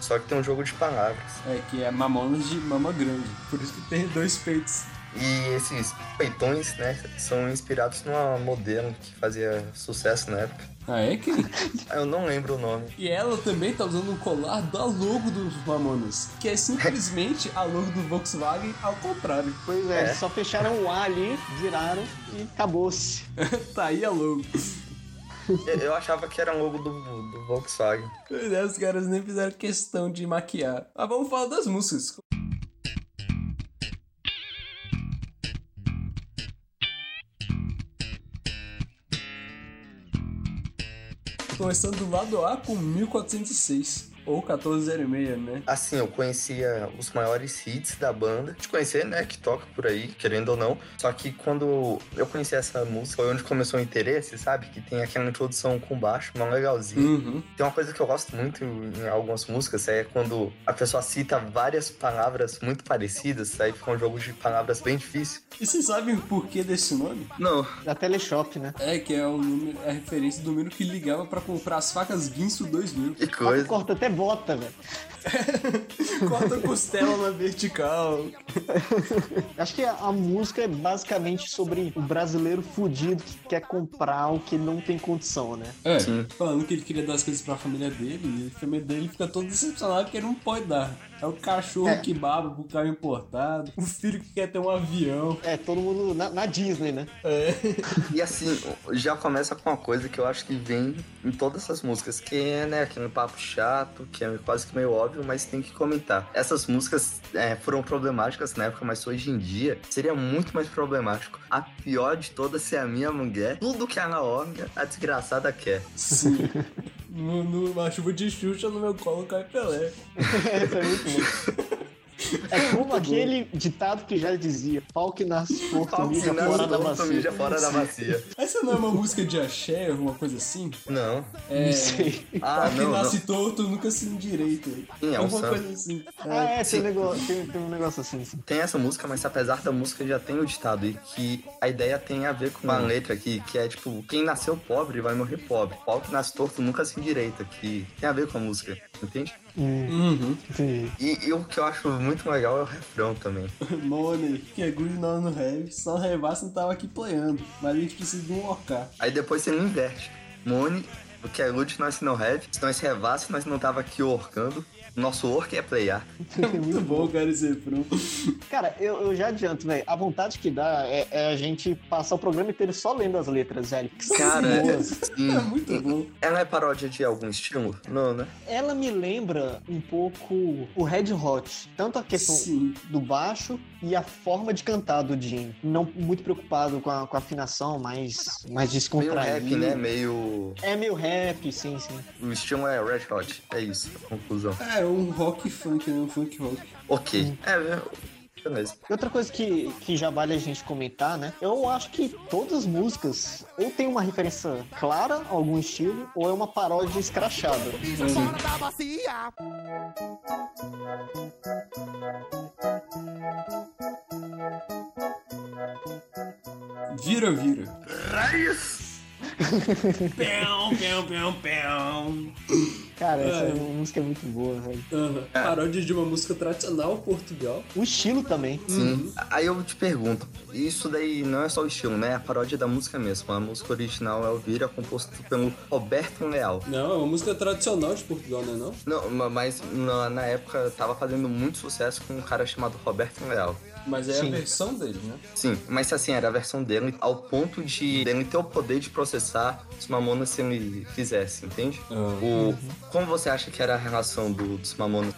Só que tem um jogo de palavras. É, que é Mamonas de Mama Grande. Por isso que tem dois peitos. E esses peitões, né? São inspirados numa modelo que fazia sucesso na época. Ah, é que? Eu não lembro o nome. E ela também tá usando um colar da logo dos Mamonas, que é simplesmente a logo do Volkswagen ao contrário. Pois é, É. eles só fecharam o A ali, viraram e acabou-se. tá aí a logo. Eu, eu achava que era um logo do, do Volkswagen. Pois é, os caras nem fizeram questão de maquiar. Mas vamos falar das músicas. Começando do lado A com 1406. Ou 1406, né? Assim, eu conhecia os maiores hits da banda. De conhecer, né? Que toca por aí, querendo ou não. Só que quando eu conheci essa música, foi onde começou o interesse, sabe? Que tem aquela introdução com baixo, uma legalzinho. Uhum. Tem uma coisa que eu gosto muito em algumas músicas, é quando a pessoa cita várias palavras muito parecidas, aí fica um jogo de palavras bem difícil. E vocês sabem o porquê desse nome? Não, Da Teleshop, né? É, que é o número, é a referência do número que ligava pra comprar as facas Guinso 2000. que coisa. Corta até bota, velho. Corta a costela na vertical. Acho que a, a música é basicamente sobre o brasileiro fudido que quer comprar o que não tem condição, né? É, Sim. falando que ele queria dar as coisas pra família dele, e a família dele fica todo decepcionado porque ele não pode dar. É o cachorro É. que baba pro carro importado, o filho que quer ter um avião. É, todo mundo na, na Disney, né? É. E assim, já começa com uma coisa que eu acho que vem em todas essas músicas, que é, né, aquele papo chato, que é quase que meio óbvio, mas tem que comentar. Essas músicas é, foram problemáticas na época, mas hoje em dia seria muito mais problemático. A pior de todas é a minha mulher. Tudo que a Naomi, a desgraçada, quer. Sim. No, numa chuva de Xuxa no meu colo cai Pelé. Essa é muito bom. É como aquele ditado que já dizia: pau que nasce torto, mija fora da bacia. mija fora da bacia. Essa não é uma música de axé, alguma coisa assim? Não. É. Não sei. Ah, Pau que não, nasce não. torto nunca se endireita. Sim, é um alguma coisa assim. Ah, é, tem um, negócio, tem, tem um negócio assim, sim. Tem essa música, mas apesar da música já tem o ditado e que a ideia tem a ver com uma letra aqui, que é tipo, quem nasceu pobre vai morrer pobre. Pau que nasce torto nunca se endireita, que tem a ver com a música. Entende? Hum, Uhum. entendi. E, e o que eu acho muito legal é o refrão também. Money, que é good não no heavy, só revasse não tava aqui playando, mas a gente precisa de um OK. Aí depois você inverte. Money, o que é loot nós não have, se nós revasse nós não tava aqui orcando. Nosso orc é playar. É muito bom, cara, esse refrão. Cara, eu, eu já adianto, velho. A vontade que dá é, é a gente passar o programa inteiro só lendo as letras, velho. Que Cara, é. É muito bom. Ela é paródia de algum estilo? Não, né? Ela me lembra um pouco o Red Hot. Tanto a questão Sim. do baixo e a forma de cantar do Jim. Não muito preocupado com a, com a afinação, mais, mais Meio descontraído. rap, né? Meio. É meio rap, sim, sim. O estilo é Red Hot. É isso, a conclusão. É, um rock funk, né? Um funk rock. Ok. É, é, beleza. E outra coisa que, que já vale a gente comentar, né? Eu acho que todas as músicas ou tem uma referência clara a algum estilo, ou é uma paródia escrachada. Vira, vira. Raios! Pão, pão, pão, pão. Cara, essa É. música é muito boa, velho. Aham. Paródia de uma música tradicional Portugal. O estilo também. Sim. Aí eu te pergunto, isso daí não é só o estilo, né? É a paródia da música mesmo. A música original é o Vira, composto pelo Roberto Leal. Não, é uma música tradicional de Portugal, não é não? Não, ma- mas na, na época tava fazendo muito sucesso com um cara chamado Roberto Leal. Mas é Sim. a versão dele, né? Sim, mas assim, era a versão dele ao ponto de ele ter o poder de processar os mamonas se ele quisesse, entende? O, como você acha que era a relação do- dos mamonas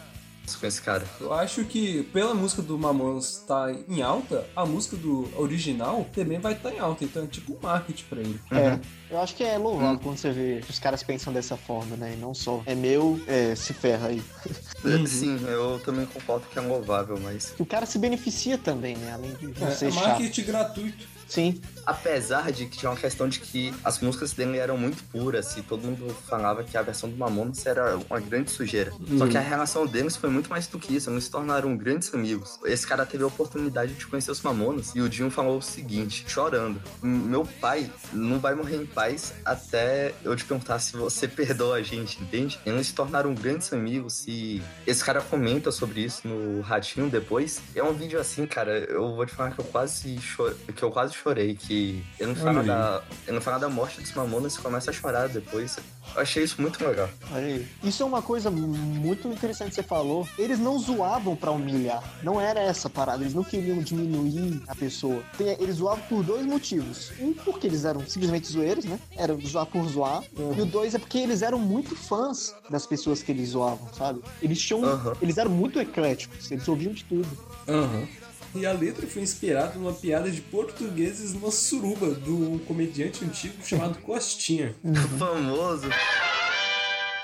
com esse cara? Eu acho que pela música do Mamonas estar em alta, a música do original também vai estar em alta. Então é tipo um marketing pra ele. É. Eu acho que é louvável quando você vê que os caras pensam dessa forma, né? E não só é meu, é, se ferra aí. Sim, eu também concordo que é louvável, mas O cara se beneficia também, né? Além de É, ser é chato. marketing gratuito. Sim. apesar de que tinha uma questão de que as músicas dele eram muito puras e todo mundo falava que a versão do Mamonas era uma grande sujeira. Só que a relação deles foi muito mais do que isso, eles se tornaram grandes amigos. Esse cara teve a oportunidade de conhecer os Mamonas e o Dinho falou o seguinte, chorando: Meu pai não vai morrer em paz até eu te perguntar se você perdoa a gente, entende? Eles se tornaram grandes amigos e esse cara comenta sobre isso no Ratinho depois. É um vídeo assim, cara, eu vou te falar que eu quase chorei, que eu quase chorei, que ele não fala Olha da, ele não fala da morte dos Mamonas e começa a chorar depois. Eu achei isso muito legal. Olha aí. Isso é uma coisa muito interessante que você falou. Eles não zoavam pra humilhar. Não era essa a parada. Eles não queriam diminuir a pessoa. Tem- Eles zoavam por dois motivos. Um, porque eles eram simplesmente zoeiros, né? Era zoar por zoar. E o dois é porque eles eram muito fãs das pessoas que eles zoavam, sabe? Eles tinham. Aham. Eles eram muito ecléticos. Eles ouviam de tudo. Aham. E a letra foi inspirada numa piada de portugueses no suruba, de um comediante antigo chamado Costinha. Famoso.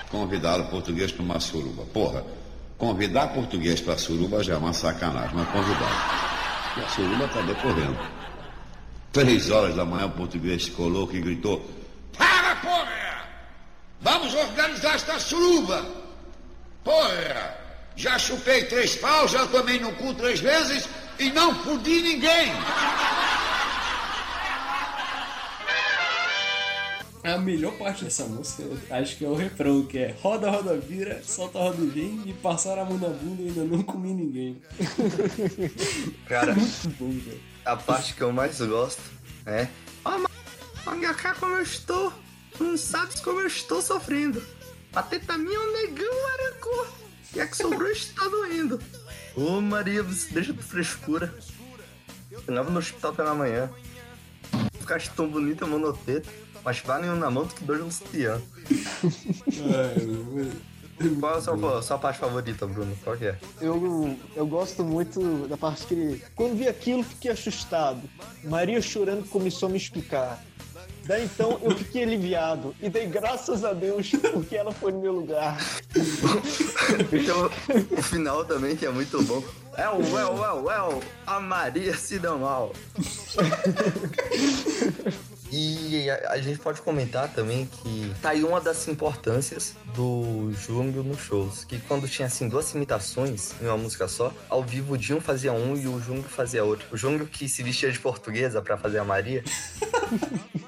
Convidar o português para uma suruba. Porra, convidar português para suruba já é uma sacanagem, mas convidar. E a suruba tá decorrendo. Três horas da manhã o português se colocou e gritou: Para, porra! Vamos organizar esta suruba! Porra! Já chupei três pau, já tomei no cu três vezes e não fudi ninguém! A melhor parte dessa música, eu acho que é o refrão, que é roda, roda, vira, solta, roda e vem, e passar a mão na bunda e ainda não comi ninguém. Cara, Muito bom, a parte que eu mais gosto é. Olha cá como eu estou. Não sabes como eu estou sofrendo. A teta minha, o negão arrancou. E a que sobrou está doendo. Ô Maria, você deixa de frescura. Chegava no hospital pela manhã. Ficaste tão bonita, monoteta. Mas vale um na mão do que dois no sutiã. É, Qual é a sua, sua parte favorita, Bruno? Qual que é? Eu, eu gosto muito da parte que ele. Quando vi aquilo, fiquei assustado. Maria chorando começou a me explicar. Daí então eu fiquei aliviado e dei graças a Deus porque ela foi no meu lugar. Então, o final também que é muito bom. É o well, well, well, a Maria se deu mal. E a, a gente pode comentar também que tá aí uma das importâncias do Júnior nos shows. Que quando tinha assim duas imitações em uma música só, ao vivo o Dinho fazia um e o Júnior fazia outro. O Júnior que se vestia de portuguesa pra fazer a Maria.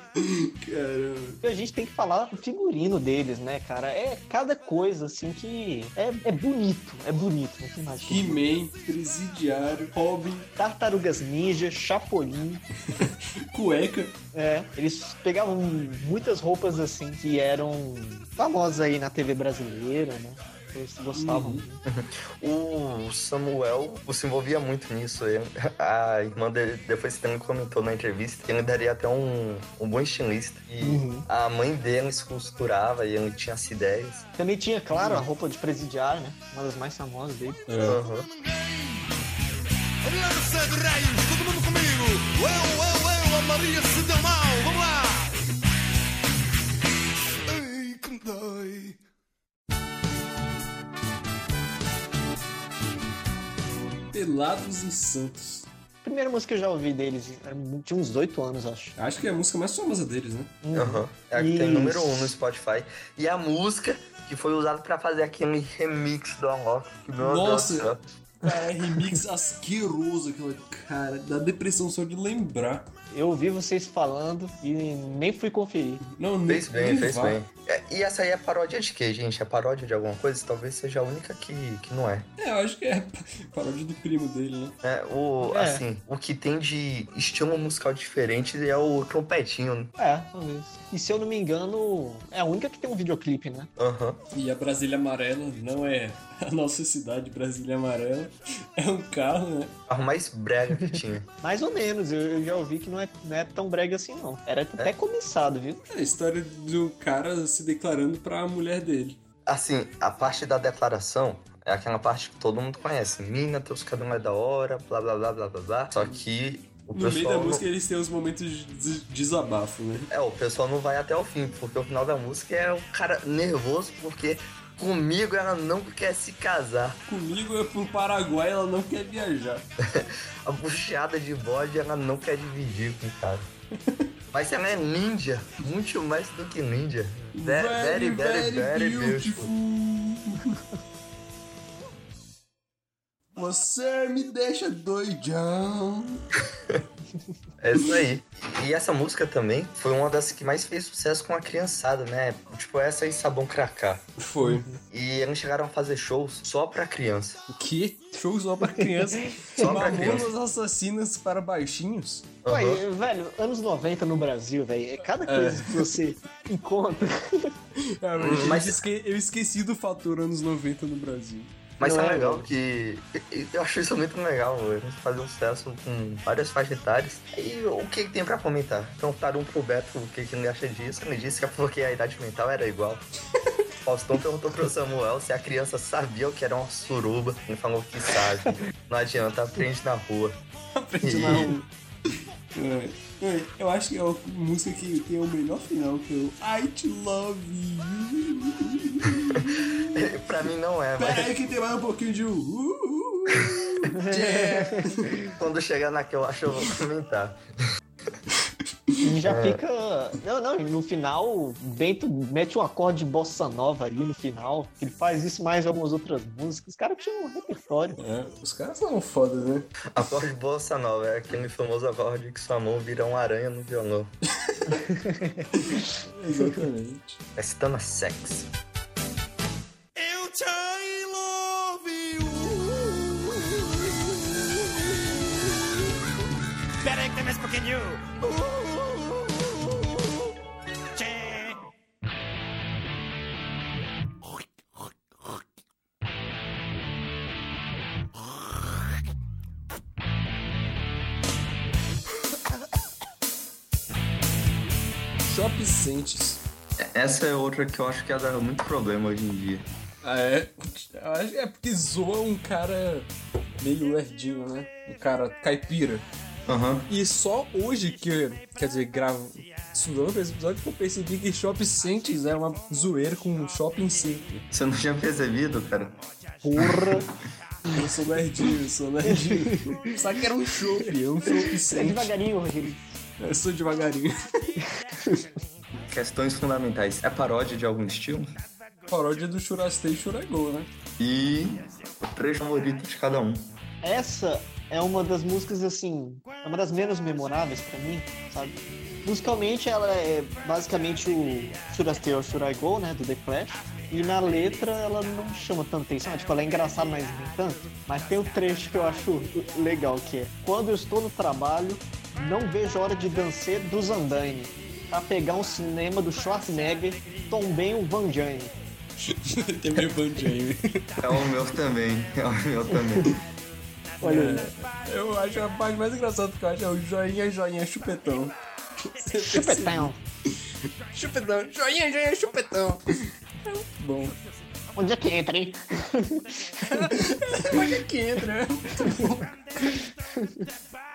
Caramba. E a gente tem que falar do figurino deles, né, cara? É cada coisa, assim, que é, é bonito. É bonito, não tem mais. He-Man, Presidiário, Robin, Tartarugas Ninja, Chapolin. Cueca. É, eles pegavam muitas roupas, assim, que eram famosas aí na TV brasileira, né? Eles gostavam. O Samuel se envolvia muito nisso. A irmã dele, depois também comentou na entrevista que ele daria até um, um bom estilista. E Uhum. a mãe dele se costurava e ele tinha as ideias. Também tinha, claro, a roupa de presidiário, né? Uma das mais famosas dele. Aham. Lança de raios, todo mundo comigo. Eu, eu, eu, a Maria se deu mal. Dói. Pelados em Santos. A primeira música que eu já ouvi deles, era- tinha uns oito anos, acho. Acho que é a música mais famosa deles, né? Aham. É a que tem número um no Spotify. E a música que foi usada pra fazer aquele remix do Meu Nossa. Cara, é remix asqueroso aquela cara. Dá depressão só de lembrar. Eu ouvi vocês falando e nem fui conferir. Não, nem, Fez bem, nem fez vá. bem. É, e essa aí é paródia de quê, gente? É paródia de alguma coisa? Talvez seja a única que, que não é. É, eu acho que é paródia do primo dele, né? É, o, É. assim, o que tem de estilo musical diferente é o trompetinho. né? É, talvez. E se eu não me engano, é a única que tem um videoclipe, né? Aham. E a Brasília Amarela não é a nossa cidade, Brasília Amarela. É um carro, né? O carro mais brega que tinha. Mais ou menos, eu, eu já ouvi que não é, não é tão brega assim, não. Era até começado, viu? É a história do cara se declarando pra mulher dele. Assim, a parte da declaração é aquela parte que todo mundo conhece. Mina, teus cabelos é da hora, blá blá blá blá blá blá. Só que o No meio da não- música eles têm os momentos de des- desabafo, né? É, o pessoal não vai até o fim, porque o final da música é o cara nervoso porque comigo ela não quer se casar. Comigo é pro Paraguai, ela não quer viajar. A bucheada de bode ela não quer dividir com o cara. Mas ela é ninja, muito mais do que ninja. Ve- Very, very, very, beautiful. Você me deixa doidão. É isso aí. E essa música também foi uma das que mais fez sucesso com a criançada, né? Tipo essa e Sabão Cracá. Foi. E eles chegaram a fazer shows só pra criança. O quê? Show só pra criança. Só pra criança. assassinas para baixinhos. Aham. Ué, velho, anos 90 no Brasil, velho, é cada coisa que você encontra. Ah, mas Mas- eu, esque- eu esqueci do fator anos 90 no Brasil. Mas Não é é, legal que. Eu acho isso muito legal, a gente fazer um sucesso com várias faixas etárias. E o que que tem pra comentar? Perguntaram pro Beto o que, que ele acha disso. Ele disse que porque a idade mental era igual. Faustão perguntou pro Samuel se a criança sabia o que era uma suruba. Ele falou que sabe. Não adianta, aprende na rua. Aprende na rua. É, é, Eu acho que é a música que tem o melhor final, que é o I te love you. pra mim não é, mas Pera aí que tem mais um pouquinho de. Uh, uh, uh, yeah. quando chegar na que eu acho eu vou comentar. E já fica. Não, não, no final, o Bento mete um acorde de bossa nova ali no final. Ele faz isso mais algumas outras músicas. Os caras tinham um repertório. É, os caras são foda, né? Acorde bossa nova é aquele famoso acorde que sua mão vira uma aranha no violão. Exatamente. É citando sex. Eu te love you. Espera aí que tem mais Shop Sentes. Essa é outra que eu acho que ia dar muito problema hoje em dia. Ah, é? Eu acho que é porque zoa um cara meio lerdinho, né? Um cara caipira. Aham. E só hoje que, quer dizer, gravo, estudando esse episódio, que eu percebi que Shop Sentes é uma zoeira com um shopping center. Você não tinha percebido, cara? Porra. Eu sou lerdinho, eu sou lerdinho. Só que era um shopping, é um shopping É center. devagarinho, Rogério. Eu sou devagarinho. Questões fundamentais. É paródia de algum estilo? Paródia do Churastei e Churagol, né? E o trecho favorito de cada um. Essa é uma das músicas, assim, é uma das menos memoráveis pra mim, sabe? Musicalmente, ela é basicamente o Should I Stay or Should I Go, né, do The Clash. E na letra, ela não chama tanta atenção. Tipo, ela é engraçada, mas nem tanto. Mas tem um trecho que eu acho legal, que é Quando eu estou no trabalho, não vejo a hora de dançar do Zandaine. Pra pegar um cinema do Schwarzenegger, tombei um Van Jane. Tem meio banjame. É o meu também. É o meu também. Olha aí. Eu acho a parte mais engraçada que eu acho é o joinha, joinha, chupetão. Chupetão. Chupetão, joinha, joinha, chupetão. É bom. Onde é que entra, hein? Onde é que entra?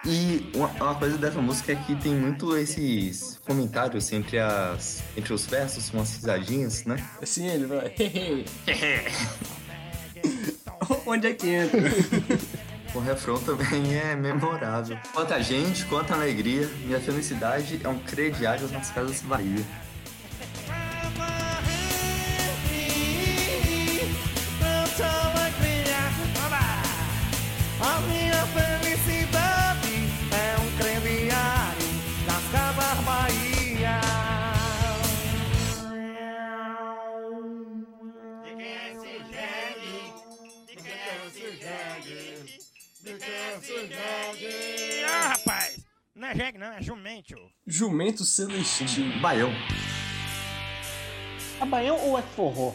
E uma, uma coisa dessa música é que tem muito esses comentários entre, as, entre os versos, umas risadinhas, né? Assim ele vai. Onde é que entra? O refrão também é memorável. Quanta gente, quanta alegria, minha felicidade é um crediário nas casas Bahia. Tanta alegria, a minha felicidade é um crediário nas casas Bahia. De quem é esse jegue? De quem é esse jegue? De quem é esse jegue? Ah, rapaz! Não é jegue, não, é jumento. Jumento Celestino. Baião. É baião ou é forró?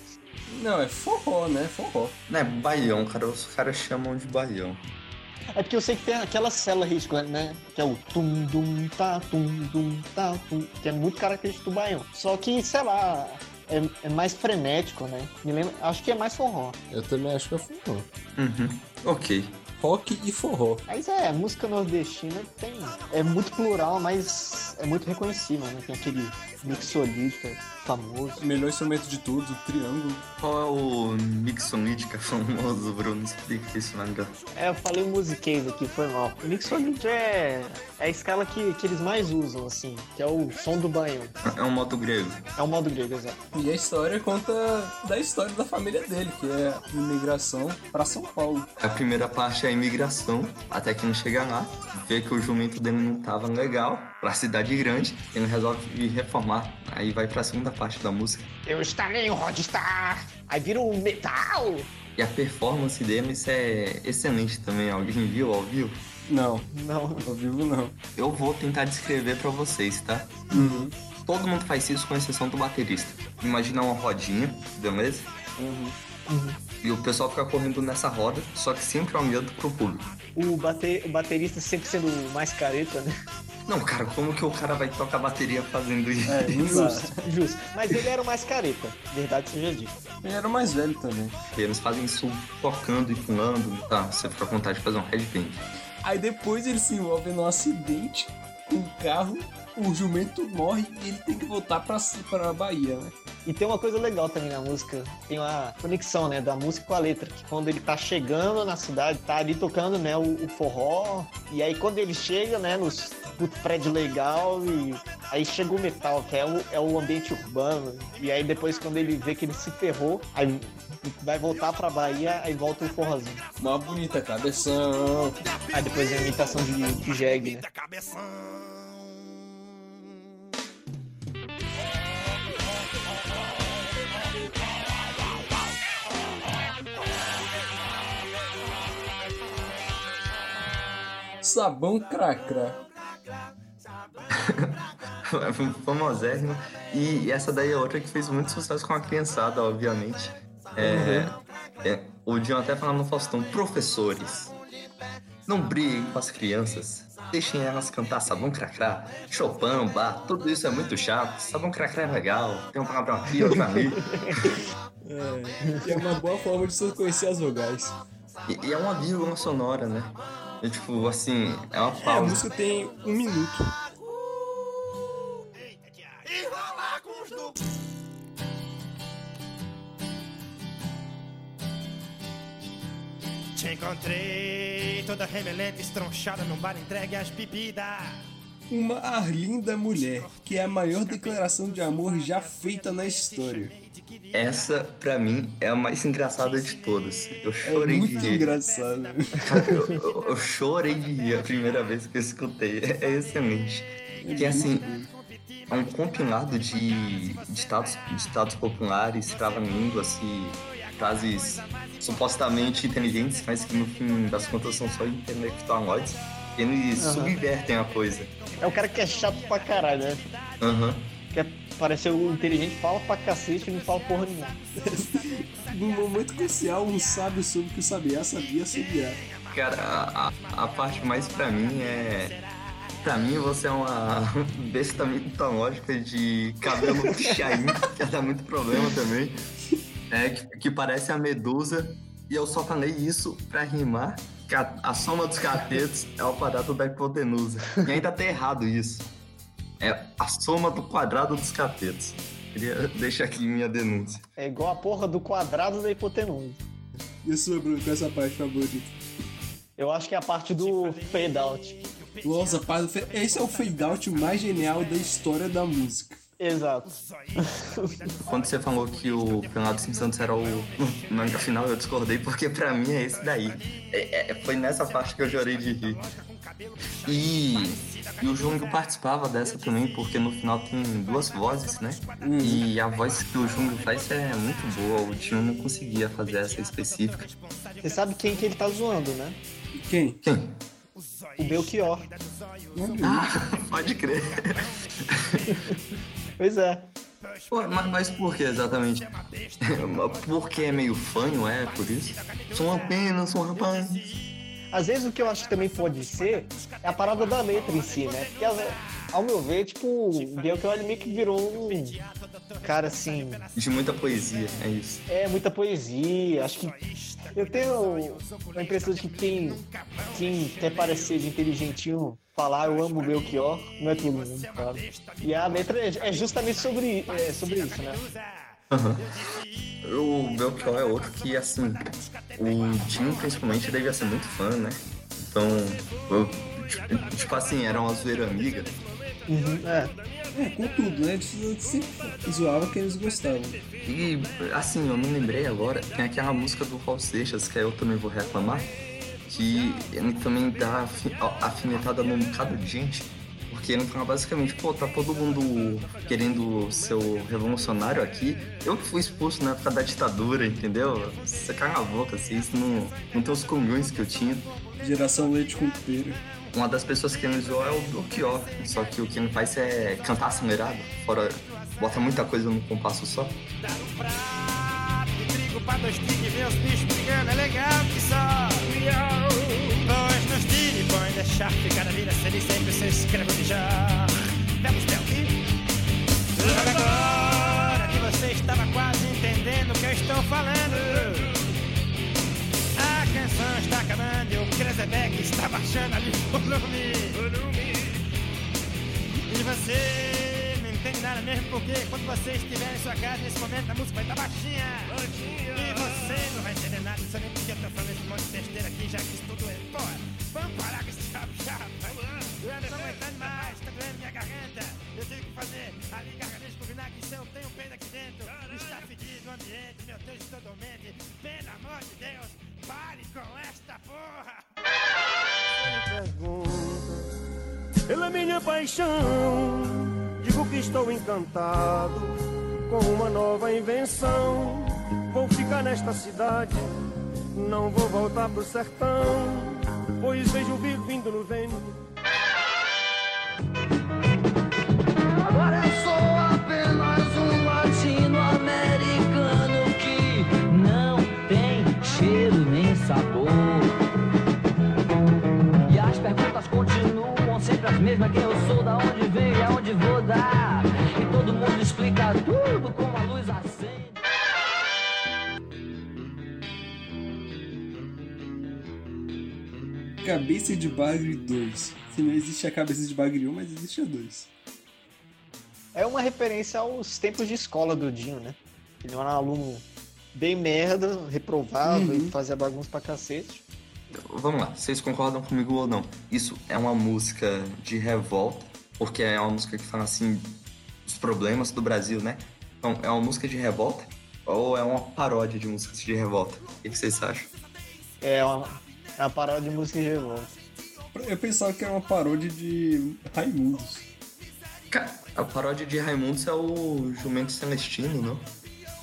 Não, é forró, né? Forró. Não é baião, cara. Os caras chamam de baião. É porque eu sei que tem aquela célula risco, né? Que é o tum dum tá tum dum tá tum, que é muito característico do baião. Só que, sei lá, é, é mais frenético, né? Me lembra, acho que é mais forró. Eu também acho que é forró. Uhum. Ok. Rock e forró. Mas é, música nordestina tem. É muito plural, mas é muito reconhecível, né? Tem aquele mixolídica famoso. Melhor instrumento de tudo, triângulo. Qual é o Mixolídica famoso, Bruno? Explica isso melhor. É, eu falei musiquês aqui, foi mal. O mixolídico é, é a escala que, que eles mais usam, assim, que é o som do baião. É um modo grego. É o modo grego, exato. E a história conta da história da família dele, que é a imigração pra São Paulo. A primeira parte é a imigração, até que não chega lá, vê que o jumento dele não tava legal, pra cidade grande, ele resolve reformar. Aí vai pra segunda parte da música. Eu estarei em Rodstar! Aí vira um metal! E a performance deles é excelente também. Alguém viu ao vivo? Não, Não. ao vivo não. Eu vou tentar descrever pra vocês, tá? Uhum. Todo mundo faz isso com exceção do baterista. Imagina uma rodinha, beleza? Uhum. E o pessoal fica correndo nessa roda, só que sempre olhando pro público. O, bate, o baterista sempre sendo o mais careta, né? Não, cara, como que o cara vai tocar bateria fazendo isso? É. Justo, justo. Mas ele era o mais careta, verdade seja dita. Ele era o mais velho também. Eles fazem isso tocando e pulando. Tá, você fica com vontade de fazer um headbang. Aí depois ele se envolve num acidente com o carro, o jumento morre e ele tem que voltar pra, pra Bahia, né? E tem uma coisa legal também na música, tem uma conexão, né, da música com a letra, que quando ele tá chegando na cidade, tá ali tocando, né, o, o forró, e aí quando ele chega, né, nos, no prédio legal, e aí chega o metal, que é o, é o ambiente urbano, e aí depois quando ele vê que ele se ferrou, aí vai voltar pra Bahia, aí volta o forrozinho. Uma bonita cabeção. Aí depois vem a imitação de, de jegue, né. Sabão cracra. Famosérrima. E essa daí é outra que fez muito sucesso com a criançada, obviamente. É, é, o Dion até falava no Faustão, professores, não briguem com as crianças. Deixem elas cantar sabão cracrá, Chopin, bar, tudo isso é muito chato. Sabão cracrá é legal, tem um palavrão aqui, outro ali. É, é uma boa forma de você conhecer as vogais. E, e é uma vírgula sonora, né? É tipo, assim, é uma É, a pausa. música tem um minuto. E. Te encontrei toda remelenta, estronchada num bar entregue às bebidas. Uma Arlinda Mulher, que é a maior declaração de amor já feita na história. Essa, pra mim, é a mais engraçada de todas. Eu É chorei muito de rir. engraçado. Cara, eu, eu- eu chorei de rir a primeira vez que eu escutei. É, é excelente. Que assim, é um compilado de ditados, ditados populares, trava-línguas e frases supostamente inteligentes, mas que no fim das contas são só intelectualoides. Eles Aham. subvertem a coisa. É o cara que é chato pra caralho, né? Aham. Quer parecer o inteligente, fala pra cacete e não fala porra nenhuma. Num momento crucial, um sábio soube que o sabiá sabia assobiar. Cara, a, a- a parte mais pra mim é. Pra mim, você é uma besta mitológica de cabelo chain, que dá muito problema também. É, que, que parece a medusa. E eu só falei isso pra rimar que a, a soma dos catetos é o quadrado da hipotenusa. E ainda tá errado isso. É a soma do quadrado dos catetos. Queria deixar aqui minha denúncia. É igual a porra do quadrado da hipotenusa. E sua, Bruno, qual é essa parte favorita? Eu acho que é a parte do fade out. Nossa, esse é o fade out mais genial da história da música. Exato. Quando você falou que o Pelado Sem Santos era o manga final, eu discordei, porque pra mim é esse daí. É- é- foi nessa parte que eu chorei de rir. E, e o Júnior participava dessa também, porque no final tem duas vozes, né? E a voz que o Júnior faz é muito boa, o Tio não conseguia fazer essa específica. Você sabe quem que ele tá zoando, né? Quem? Quem? O Belchior. Ah, pode crer. Pois é. Pô, mas, mas por que exatamente? Porque é meio fanho, é por isso? Sou apenas um rapaz. Às vezes o que eu acho que também pode ser é a parada da letra em si, né? Porque ao meu ver, tipo, o Belchior ele meio que virou um cara assim. De muita poesia, é isso. É muita poesia. Acho que eu tenho a impressão de que quem, quem quer parecer de inteligentinho falar eu amo o Belchior, não é todo mundo, sabe? E a letra é é justamente sobre, é, sobre isso, né? Aham. O Belchior é outro que, assim, o Tim principalmente devia ser muito fã, né? Então, eu, tipo- tipo assim, era uma zoeira amiga. Uhum, é. É, com tudo, né? Eles sempre zoava quem eles gostavam. E, assim, eu não lembrei agora, tem aquela música do Raul Seixas, que é Eu Também Vou Reclamar, que ele também dá afi- afinetada num bocado de gente, porque ele fala basicamente, pô, tá todo mundo querendo ser o revolucionário aqui, eu que fui expulso na época da ditadura, entendeu? Você caga a boca, assim, isso não, não tem os comunhões que eu tinha. Geração leite com pera. Uma das pessoas que ele zoou é o Belchior, só que o que ele faz é cantar acelerado, fora, bota muita coisa num compasso só. De trigo pra dois os bichos brigando é legal que só. Deixar ficar a vida, se sempre se já. Vamos, Belki. Agora que você estava quase entendendo o que eu estou falando. A canção está acabando e o Krezebeck está baixando ali o volume. E você não entende nada mesmo porque quando você estiver em sua casa nesse momento a música vai estar baixinha. E você não vai entender nada, sei nem eu tô falando esse monte de besteira aqui, já que isso tudo aguentando mais, tá doendo minha garganta. Eu tenho que fazer ali gargarejo com vinagre, se eu tenho peito aqui dentro. Está fedido o ambiente, meu Deus, estou dormente. Pelo amor de Deus, pare com esta porra. Pela minha paixão, digo que estou encantado com uma nova invenção. Vou ficar nesta cidade, não vou voltar pro sertão, pois vejo o vivo vindo no vento. As mesmas: quem eu sou, da onde venho e aonde vou dar. E todo mundo explica tudo como a luz acende. Cabeça de Bagre 2. Se não existe a cabeça de Bagre 1, mas existe a 2. É uma referência aos tempos de escola do Dinho, né? Ele era um aluno bem merda, reprovado e fazia bagunça pra cacete. Vamos lá, vocês concordam comigo ou não? Isso é uma música de revolta, porque é uma música que fala assim dos problemas do Brasil, né? Então, é uma música de revolta ou é uma paródia de músicas de revolta? O que vocês acham? É uma, é uma parada de música de revolta. Eu pensava que era uma paródia de Raimundos. Ca- A paródia de Raimundos é o Jumento Celestino, não?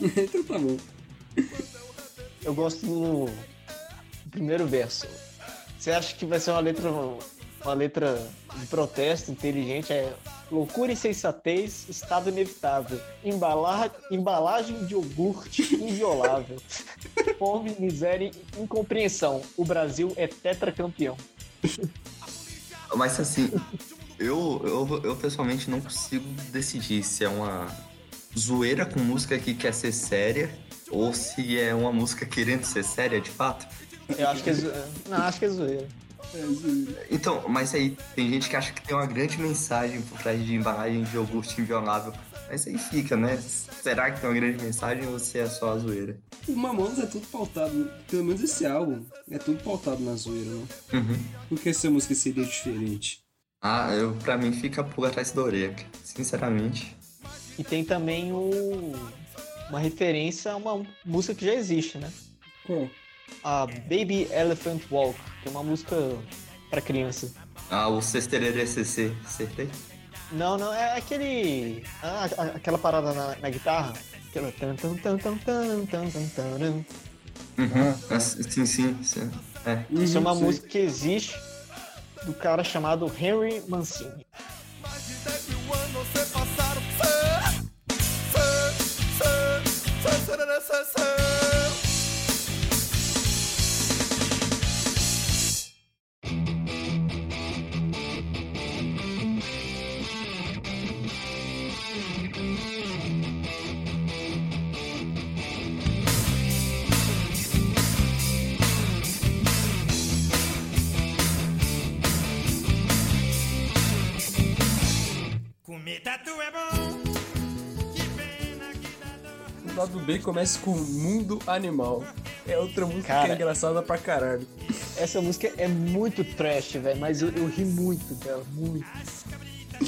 então tá bom. Eu gosto do primeiro verso. Você acha que vai ser uma letra, uma letra de protesto inteligente? É loucura e sensatez, estado inevitável. Embala, embalagem de iogurte inviolável. Fome, miséria e incompreensão. O Brasil é tetracampeão. Mas assim, eu, eu, eu pessoalmente não consigo decidir se é uma zoeira com música que quer ser séria ou se é uma música querendo ser séria de fato. Eu acho que é, zo- não, acho que é zoeira. Então, mas aí tem gente que acha que tem uma grande mensagem por trás de embalagem de iogurte inviolável. Mas aí fica, né? Será que tem uma grande mensagem ou se é só a zoeira? O Mamonas é tudo pautado, pelo menos esse álbum, é tudo pautado na zoeira, né? Uhum. Por que essa música seria diferente? Ah, eu, pra mim fica por atrás da orelha, sinceramente. E tem também o, uma referência a uma música que já existe, né? Qual? A Baby Elephant Walk, que é uma música pra criança. Ah, o Cesterere CC, acertei? Não, não, é aquele. ah, aquela parada na, na guitarra. Aquela. tan, tan, tan, tan, tan, tan, tan, taran. Uhum. Ah, sim, sim, sim. É. Isso é uma Uhum, sei. música que existe do cara chamado Henry Mancini. O lado B começa com Mundo Animal. É outra música que Cara. é engraçada pra caralho. Essa música é muito trash, velho, mas eu, eu ri muito dela, muito.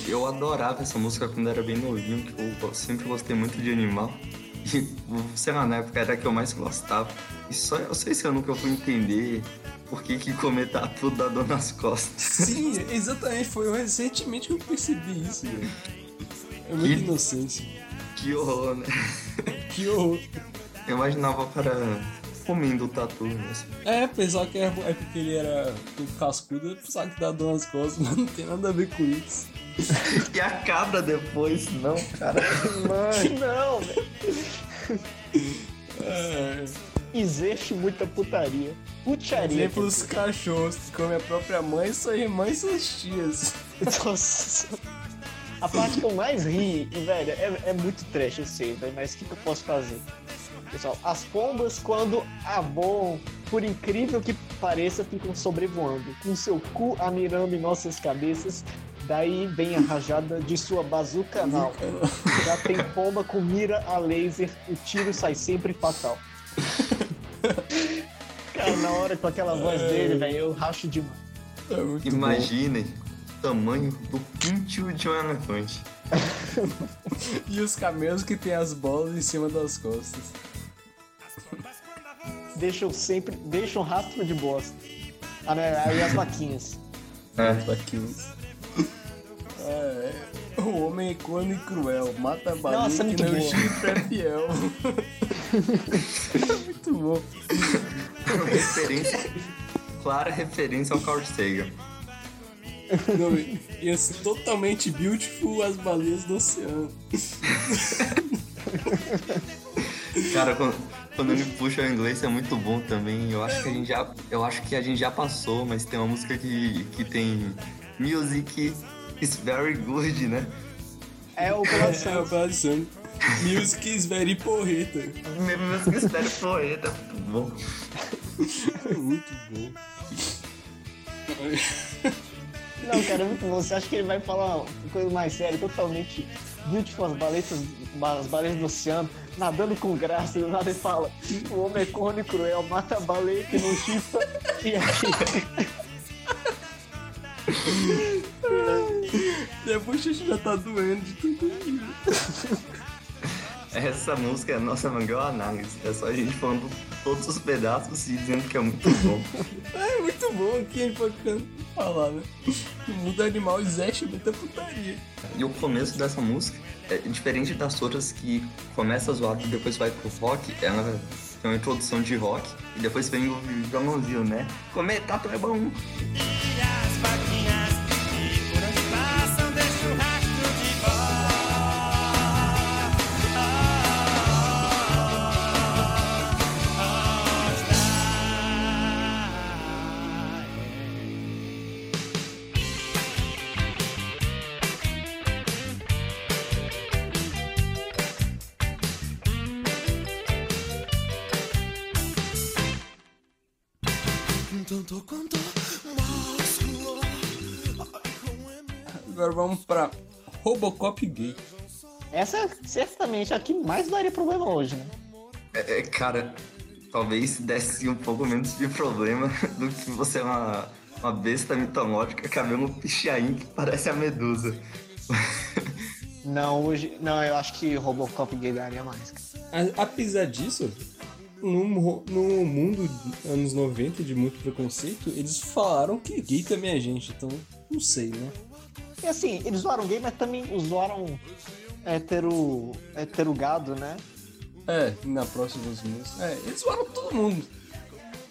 Eu adorava essa música quando era bem novinho, que eu sempre gostei muito de animal. E, sei lá, na época era a que eu mais gostava. E só, esse ano que eu fui entender por que, que comer tatu dá dor nas costas. Sim, exatamente. Foi recentemente que eu percebi isso, velho. É muita Que- inocência. Que horror, né? Que horror. Eu imaginava o cara comendo o tatu mesmo. É, pensava que era, é porque ele era do cascudo, pensava que dá dor nas costas, mas não tem nada a ver com isso. E a cabra depois, não, cara. Mano, não, velho. É, Existe muita putaria. Putaria. exemplo, os cachorros que comem a própria mãe, sua irmã e suas tias. Nossa. A parte que eu mais ri, e velho, é, é muito trash, eu sei, velho, mas o que, que eu posso fazer? Pessoal, as pombas, quando aboam, por incrível que pareça, ficam sobrevoando, com seu cu amirando em nossas cabeças. Daí vem a rajada de sua bazuca anal. Já tem pomba com mira a laser, o tiro sai sempre fatal. Cara, na hora com aquela voz dele, velho, eu racho demais. É Imaginem tamanho do pintio de um elefante. E os camelos que tem as bolas em cima das costas. deixam sempre. deixam rastro de bosta. Ah, né? Aí as vaquinhas. É. Vaquinhos. É, o homem é corno e cruel, mata a baleia Nossa, que muito não chifre é fiel. é muito bom. referência, clara referência ao Carl Sagan. Não, e esse totalmente beautiful as baleias do oceano. Cara, quando, quando ele puxa o inglês é muito bom também. Eu acho que a gente já, eu acho que a gente já passou, mas tem uma música que, que tem music is very good, né? É o É, coração. o. Music is very porreta. Music is very poeta, muito bom. Muito bom. Não, cara, é muito bom. Você acha que ele vai falar uma coisa mais séria, totalmente beautiful, as baleias, as baleias do oceano, nadando com graça, e do nada ele fala: o homem é corno e cruel, mata a baleia que não chifra e chifre. Minha bochecha já tá doendo de tanto. Essa música é a nossa maior análise. É só a gente falando todos os pedaços e dizendo que é muito bom. É muito bom aqui, hein, pra falar, né? O mundo animal existe muita putaria. E o começo dessa música é diferente das outras que começa zoado e depois vai pro rock. Ela tem uma introdução de rock e depois vem o violãozinho, né? Comer tato é bom. Vamos pra Robocop gay. Essa certamente é a que mais daria problema hoje, né? É, é, cara, talvez desse um pouco menos de problema do que você é uma, uma besta mitológica cabelo pichain que parece a medusa. Não, hoje. Não, eu acho que Robocop gay daria mais. A- Apesar disso, no, no mundo dos anos 90 de muito preconceito, eles falaram que gay também é gente, então não sei, né? E assim, eles zoaram gay, mas também zoaram hétero. hétero gado, né? É, na próxima das músicas. É, eles zoaram todo mundo.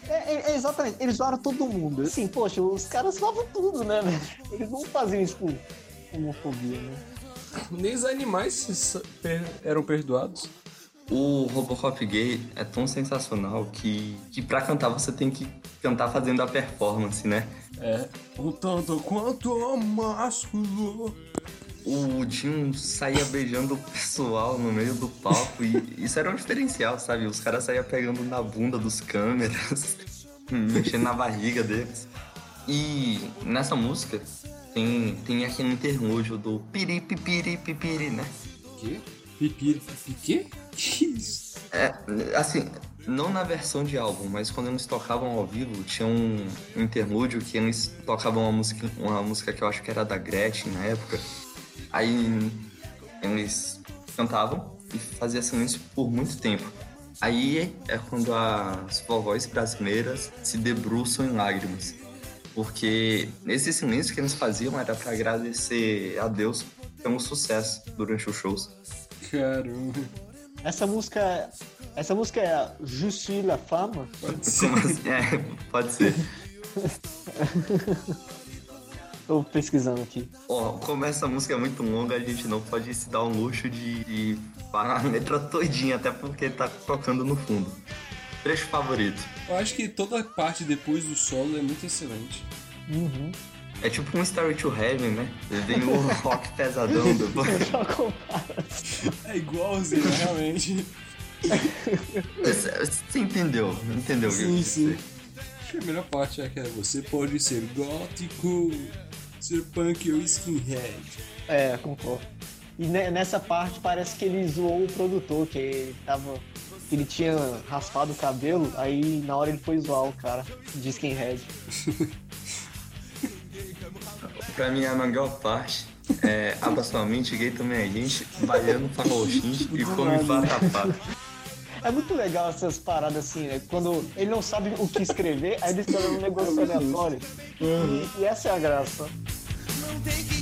É, é, é exatamente, eles zoaram todo mundo. Assim, poxa, os caras zoavam tudo, né, velho? Eles não faziam isso com homofobia, né? Nem os animais eram perdoados. O Robocop gay é tão sensacional que, que pra cantar você tem que cantar fazendo a performance, né? É. O tanto quanto o másculo. O Jim saía beijando o pessoal no meio do palco e isso era um diferencial, sabe? Os caras saíam pegando na bunda dos câmeras, mexendo na barriga deles. E nessa música tem, tem aquele interlúdio do piri pipiri pipiri, né? Que? Pipiri, pipi, Que isso? É, assim, não na versão de álbum, mas quando eles tocavam ao vivo, tinha um, interlúdio que eles tocavam uma música, uma música que eu acho que era da Gretchen na época. Aí eles cantavam e fazia silêncio por muito tempo. Aí é quando as vovós brasileiras se debruçam em lágrimas. Porque esse silêncio que eles faziam era para agradecer a Deus pelo sucesso durante os shows. Caramba. Essa música. Essa música é Je suis la femme. Como assim? É, pode ser. Tô pesquisando aqui. Ó, como essa música é muito longa, a gente não pode se dar o luxo de, de parar a letra todinha, até porque tá tocando no fundo. Trecho favorito. Eu acho que toda parte depois do solo é muito excelente. Uhum. É tipo um Story to Heaven, né? Vem o rock pesadão depois. É igualzinho, realmente. Você entendeu? Entendeu o que eu Sim, quis sim. dizer? Acho que a melhor parte é que você pode ser gótico, ser punk ou skinhead. É, concordo. E ne- nessa parte parece que ele zoou o produtor, que ele tava. que ele tinha raspado o cabelo, aí na hora ele foi zoar o cara de skinhead. Pra mim, a melhor parte é abra sua mente, gay também é gente, baiano, faroxins e come vatapá. É muito legal essas paradas assim, né? Quando ele não sabe o que escrever, aí ele escreve um negócio aleatório. E, e essa é a graça. Não tem que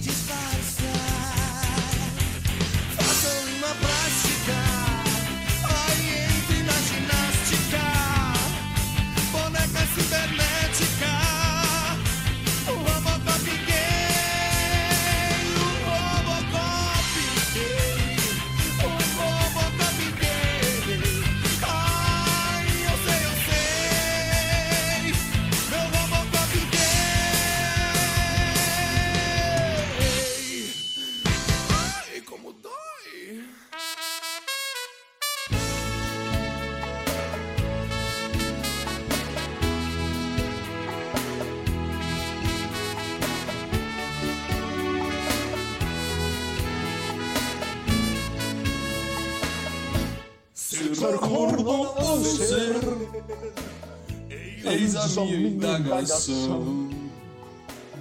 A minha indagação.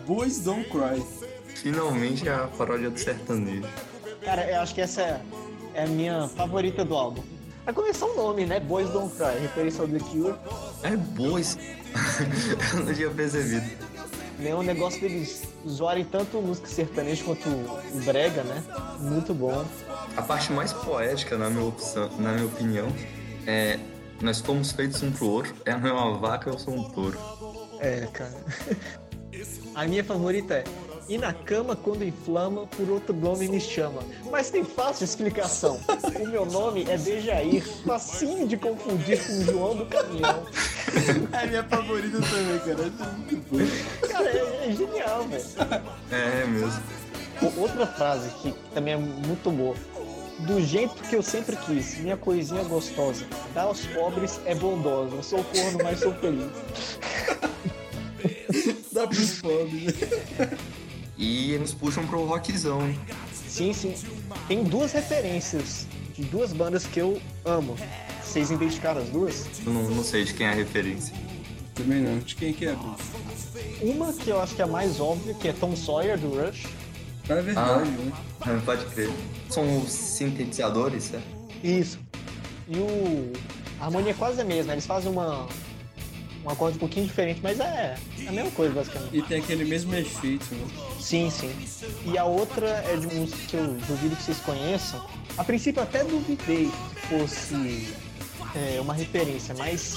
Boys Don't Cry. Finalmente a paródia do sertanejo. Cara, eu acho que essa é, é a minha favorita do álbum. A começar o nome, né? Boys Don't Cry, referência ao The Cure. É boas. Eu não tinha percebido. É um negócio deles zoarem tanto música sertaneja quanto brega, né? Muito bom. A parte mais poética, na minha, opção, na minha opinião, é nós fomos feitos um pro outro. Ela é uma vaca, eu sou um touro. É, cara. A minha favorita é E na cama quando inflama, por outro nome me chama. Mas tem fácil explicação. O meu nome é Dejair, facinho de confundir com o João do Caminhão. É a minha favorita também, cara. É. Cara, é, é genial, velho. É mesmo. Outra frase que também é muito boa. Do jeito que eu sempre quis, minha coisinha gostosa. Dar aos pobres é bondosa. Eu sou corno, mas sou feliz. Dá pros pobres. E eles puxam pro rockzão, hein? Sim, sim. Tem duas referências de duas bandas que eu amo. Vocês identificaram as duas? Eu não, não sei de quem é a referência. Também não. De quem que é? Uma que eu acho que é a mais óbvia, que é Tom Sawyer, do Rush. É verdade, Ah. né? Não pode crer. São os sintetizadores, é? Isso. E o... A harmonia é quase a mesma. Eles fazem uma... Um acorde um pouquinho diferente, mas é a mesma coisa, basicamente. E tem aquele mesmo efeito, né? Sim, sim. E a outra é de música que eu duvido que vocês conheçam. A princípio até duvidei que fosse é, uma referência, mas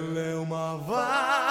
Ela é uma vaca.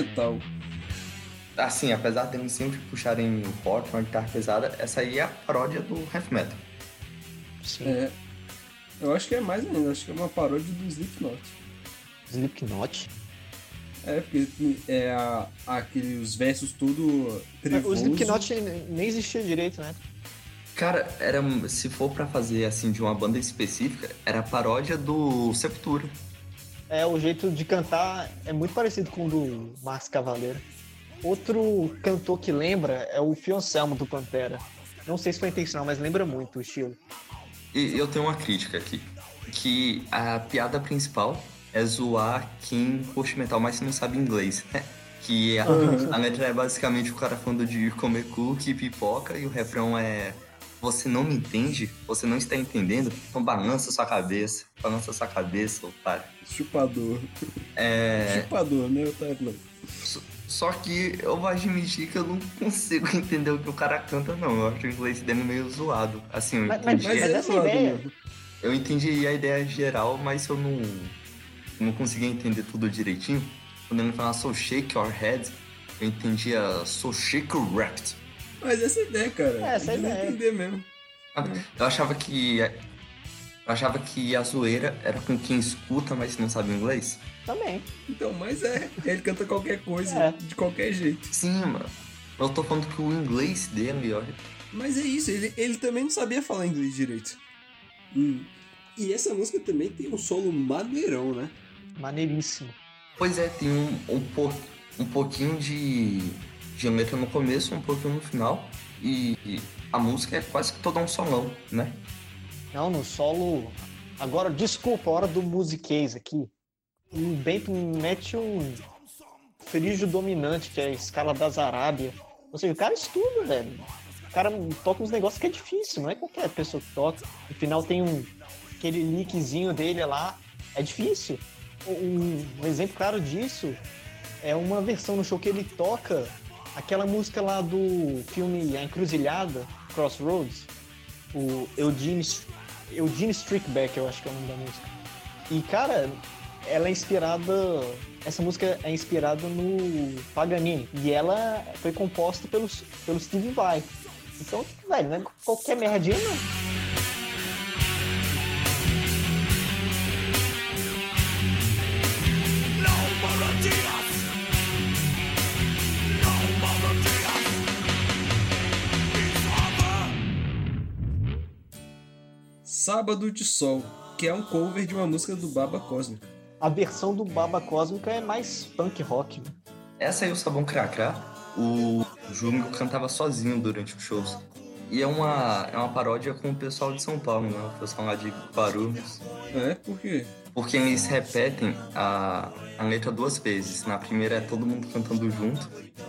Mental. Assim, apesar de eles sempre puxarem o rock, uma guitarra pesada, essa aí é a paródia do heavy metal. É. Eu acho que é mais ainda, acho que é uma paródia do Slipknot. Slipknot? É, porque é a, aquele, os versos tudo O trevoso. Slipknot nem existia direito, né? Cara, era, se for pra fazer assim de uma banda específica, era a paródia do Sepultura. É, o jeito de cantar é muito parecido com o do Marcos Cavaleiro. Outro cantor que lembra é o Fioncelmo do Pantera. Não sei se foi intencional, mas lembra muito o estilo. E eu tenho uma crítica aqui. Que a piada principal é zoar quem curte metal, mas não sabe inglês, né? Que a, a letra é basicamente o cara falando de comer cookie, pipoca, e o refrão é Você não me entende? Você não está entendendo? Então balança sua cabeça, balança sua cabeça, otário. Chupador. É... Chupador, né, otário? Só que eu vou admitir que eu não consigo entender o que o cara canta, não. Eu acho o inglês dele meio zoado. Assim, eu Mas- mas- entendi. mas essa é a ideia. Eu entendi a ideia geral, mas eu não, não conseguia entender tudo direitinho. Quando ele falava so shake your head, eu entendia so shake your wrecked. Mas essa é a ideia, cara. É, essa é ideia. entender mesmo. Eu achava que. Eu achava que a zoeira era com quem escuta, mas não sabe inglês. Também. Então, mas é. Ele canta qualquer coisa, É. de qualquer jeito. Sim, mano. Eu tô falando que o inglês dele, olha. Mas é isso, ele, ele também não sabia falar inglês direito. Hum. E essa música também tem um solo maneirão, né? Maneiríssimo. Pois é, tem um, um, po- um pouquinho de, de letra no começo, um pouquinho no final. E, e a música é quase que toda um solão, né? Não, no solo. Agora, desculpa, a hora do musiquês aqui. O Bento mete um frígio dominante, que é a escala das Arábia. Ou seja, o cara estuda, velho. O cara toca uns negócios que é difícil, não é qualquer pessoa que toca. No final tem um aquele lickzinho dele lá. É difícil. Um, um exemplo claro disso é uma versão no show que ele toca aquela música lá do filme A Encruzilhada, Crossroads. O Eugene, Strickback, eu acho que é o nome da música. E, cara, ela é inspirada. Essa música é inspirada no Paganini. E ela foi composta pelo, pelo Steve Vai. Então, velho, não é qualquer merdinha, não. Sábado de Sol, que é um cover de uma música do Baba Cósmica. A versão do Baba Cósmica é mais punk rock. né? Essa aí, o Sabão Cracrá, o Júnior cantava sozinho durante os shows. E é uma, é uma paródia com o pessoal de São Paulo, né? O pessoal lá de Guarulhos. É? Por quê? Porque eles repetem a, a letra duas vezes. Na primeira é todo mundo cantando junto.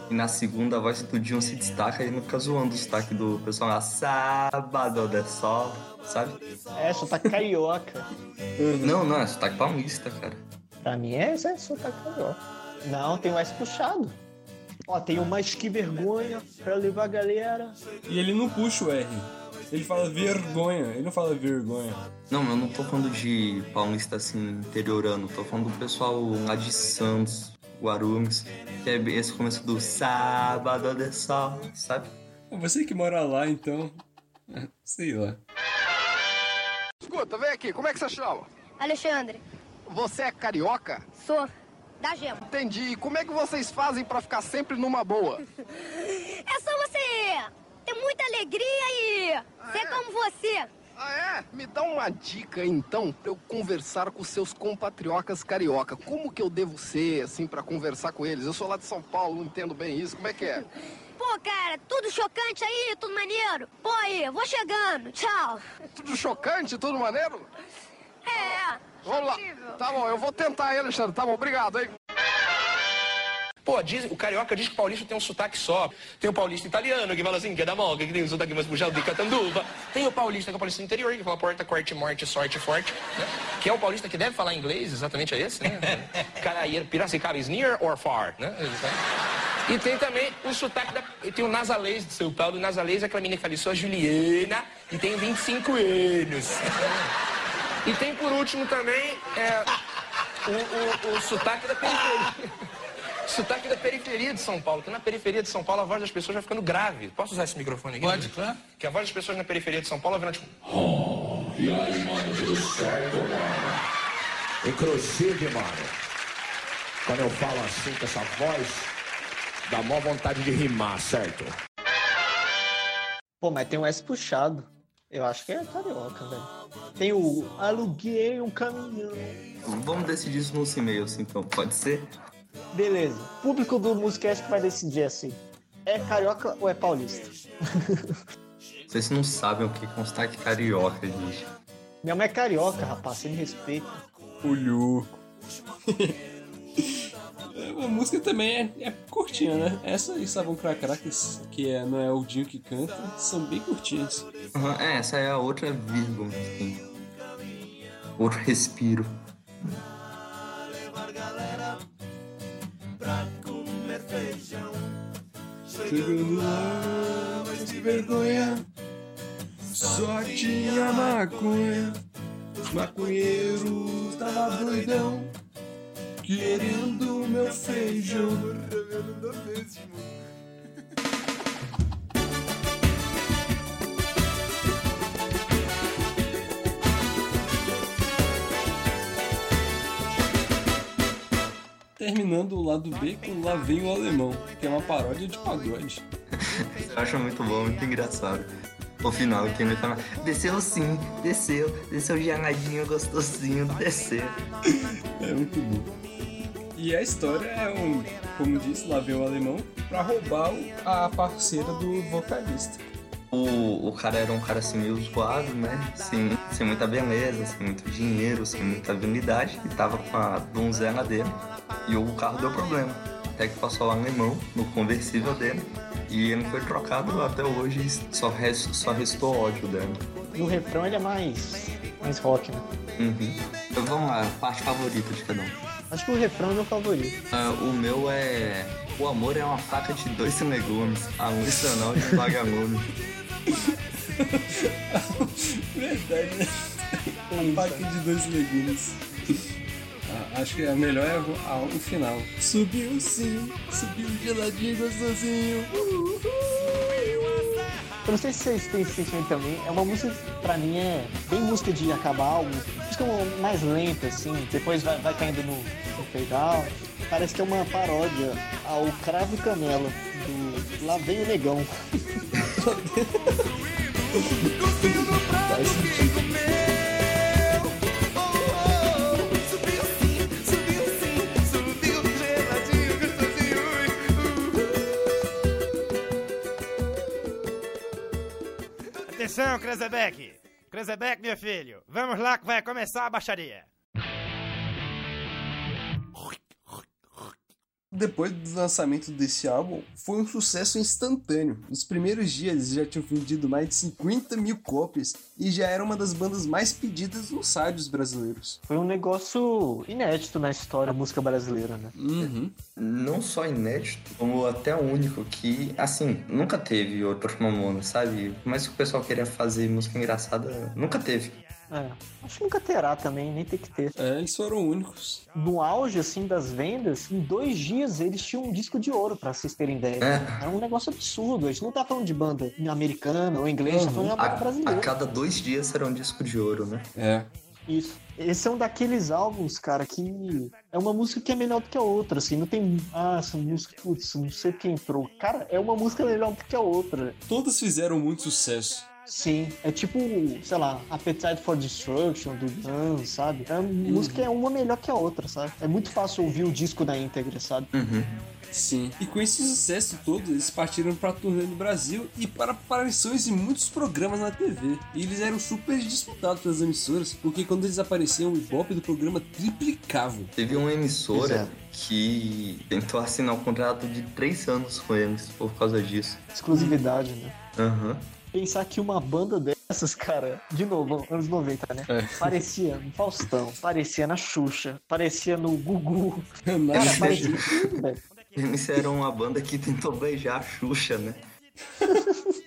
E na segunda a voz do Dinho se destaca e não fica zoando o sotaque do pessoal lá. Sábado de sol, sabe? É, sotaque carioca. Não, não, é sotaque paulista, cara. Pra mim é, é sotaque carioca. Não, tem mais puxado. Ó, tem o mais que vergonha pra levar a galera. E ele não puxa o R. Ele fala vergonha, ele não fala vergonha. Não, eu não tô falando de paulista assim, interiorano. Tô falando do pessoal lá de Santos, Guarulhos. Que é esse começo do sábado de sol, sabe? Você que mora lá, então. Sei lá. Escuta, vem aqui, como é que você chama? Alexandre, Você é carioca? sou da Gema. Entendi. Como é que vocês fazem pra ficar sempre numa boa? É só você ter muita alegria e ser como você. Ah, é? Me dá uma dica, então, pra eu conversar com seus compatriotas carioca. Como que eu devo ser, assim, pra conversar com eles? Eu sou lá de São Paulo, não entendo bem isso. Como é que é? Pô, cara, tudo chocante aí, tudo maneiro. Pô, aí, vou chegando. Tchau. Tudo chocante, tudo maneiro? É. Vamos lá. Tá bom, eu vou tentar aí, Alexandre. Tá bom, obrigado, hein? Pô, diz, o carioca diz que o paulista tem um sotaque só. Tem o paulista italiano, que fala assim, que é da moga, que tem um sotaque mais puxado de catanduva. Tem o paulista, que é o paulista interior, que fala porta, corte, morte, sorte, forte. Né? Que é o paulista que deve falar inglês, exatamente é esse, né? Cara, Piracicaba is near or far, né? E tem também o sotaque da... Tem o nasalês de São Paulo. O nasalês é aquela menina que fala, sou a Juliana e tenho 25 anos. E tem por último também é, o, o, o sotaque da periferia. Sotaque da periferia de São Paulo, que na periferia de São Paulo a voz das pessoas vai ficando grave. Posso usar esse microfone aqui? Pode, claro. Que a voz das pessoas na periferia de São Paulo vai virando tipo. E aí, mano, tudo certo, mano? Inclusive, mano, quando eu falo assim com essa voz, dá mó vontade de rimar, certo? Pô, mas tem um S puxado. Eu acho que é carioca, velho. Tem o aluguei um caminhão. Vamos decidir isso nos e-mails, então, pode ser? Beleza. Público do Musicast que vai decidir assim. É carioca ou é paulista? Vocês não sabem o que é um sotaque carioca, gente. Minha mãe é carioca, rapaz. Você me respeita. O louco. A música também é, é curtinha, né? Essa e Sabão Cracrá, que, que é, não é o Dinho que canta, são bem curtinhas. Aham, é, essa é a outra vírgula tem. Outro respiro. Chegando lá, mas que vergonha. Só tinha maconha. Os maconheiros tava doidão. Querendo meu feijão. Terminando o lado B com Lá Vem o Alemão, que é uma paródia de pagode. Eu acho muito bom, muito engraçado. O final, que ele fala, desceu sim, desceu, desceu geladinho, gostosinho, desceu. É muito bom. E a história é um, como disse, lá veio o alemão pra roubar a parceira do vocalista. O, o cara era um cara assim meio zoado, né? Sem, sem muita beleza, sem muito dinheiro, sem muita habilidade. E tava com a donzela dele. E o carro deu problema. Até que passou o alemão no conversível dele. E ele foi trocado até hoje. Só, res, só restou ódio dela. E o refrão ele é mais, mais rock, né? Uhum. Então vamos lá, parte favorita de cada um. Acho que o refrão é meu favorito. Ah, o meu é. O amor é uma faca de dois legumes. A luz anal de um vagalume. Verdade, né? Uma faca de dois legumes. Ah, acho que a melhor é o, a- o final. Subiu sim, subiu geladinho gostosinho. Eu não sei se vocês têm esse sentimento também. É uma música que pra mim é bem música de acabar algo. Música mais lenta, assim. Depois vai, vai caindo no, no fade out. Parece que é uma paródia ao Cravo e Canela Lá Vem o Negão. Faz sentido. Atenção, Krezebeck! Krezebeck, meu filho, vamos lá que vai começar a baixaria. Depois do lançamento desse álbum, foi um sucesso instantâneo. Nos primeiros dias eles já tinham vendido mais de 50 mil cópias e já era uma das bandas mais pedidas nos rádios brasileiros. Foi um negócio inédito na história da música brasileira, né? Uhum. Não só inédito, como até único, que, assim, nunca teve outro Mamonas, sabe? Mas que o pessoal queria fazer música engraçada, nunca teve. É, acho que nunca terá também, nem tem que ter. É, eles foram únicos. No auge, assim, das vendas, em dois dias eles tinham um disco de ouro, pra vocês terem ideia. É. Era um negócio absurdo. A gente não tá falando de banda americana ou inglesa, tá falando de uma banda A, a brasileira. cada dois dias será um disco de ouro, né? É. Isso. Esse é um daqueles álbuns, cara, que é uma música que é melhor do que a outra, assim. Não tem. Ah, essa música, putz, não sei quem entrou. Cara, é uma música melhor do que a outra. Todas fizeram muito sucesso. Sim, é tipo, sei lá, Appetite for Destruction do Guns, sabe? A música é uma melhor que a outra, sabe? É muito fácil ouvir o disco na íntegra, sabe? Sim. E com esse sucesso todo, eles partiram pra turnê no Brasil e para aparições em muitos programas na TV. E eles eram super disputados pelas emissoras, porque quando eles apareciam, o ibope do programa triplicava. Teve uma emissora Exato. que tentou assinar um contrato de três anos com eles por causa disso. Exclusividade, né? Aham. Pensar que uma banda dessas, cara, de novo, anos 90, né? É. Parecia no Faustão, parecia na Xuxa, parecia no Gugu. Cara, parecia tudo, velho. Eles eram uma banda que tentou beijar a Xuxa, né?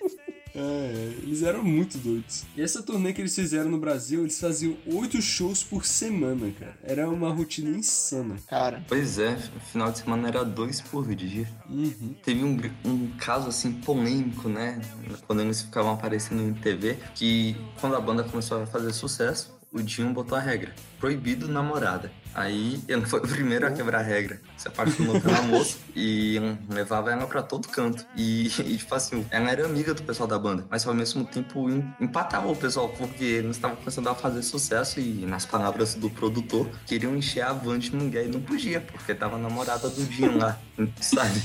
É, eles eram muito doidos. E essa turnê que eles fizeram no Brasil, eles faziam oito shows por semana, cara. Era uma rotina insana. Cara. Pois é, final de semana era dois por dia. Uhum. Teve um, um caso assim polêmico, né? Quando eles ficavam aparecendo em TV, que quando a banda começou a fazer sucesso, o Dinho botou a regra: proibido namorada. Aí ele foi o primeiro a quebrar a regra. Se apaixonou pela moça e levava ela pra todo canto. E, e, tipo assim, ela era amiga do pessoal da banda, mas ao mesmo tempo em- empatava o pessoal, porque eles estavam começando a fazer sucesso e, nas palavras do produtor, queriam encher a van de ninguém e não podia, porque tava a namorada do Dinho lá, sabe?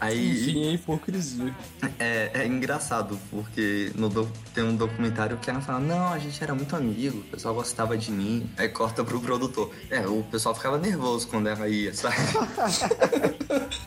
Aí, Enfim, é hipocrisia. é, é engraçado, porque no do- tem um documentário que ela fala, não, a gente era muito amigo, o pessoal gostava de mim. Aí corta pro produtor. É, o pessoal ficava nervoso quando ela ia, sabe?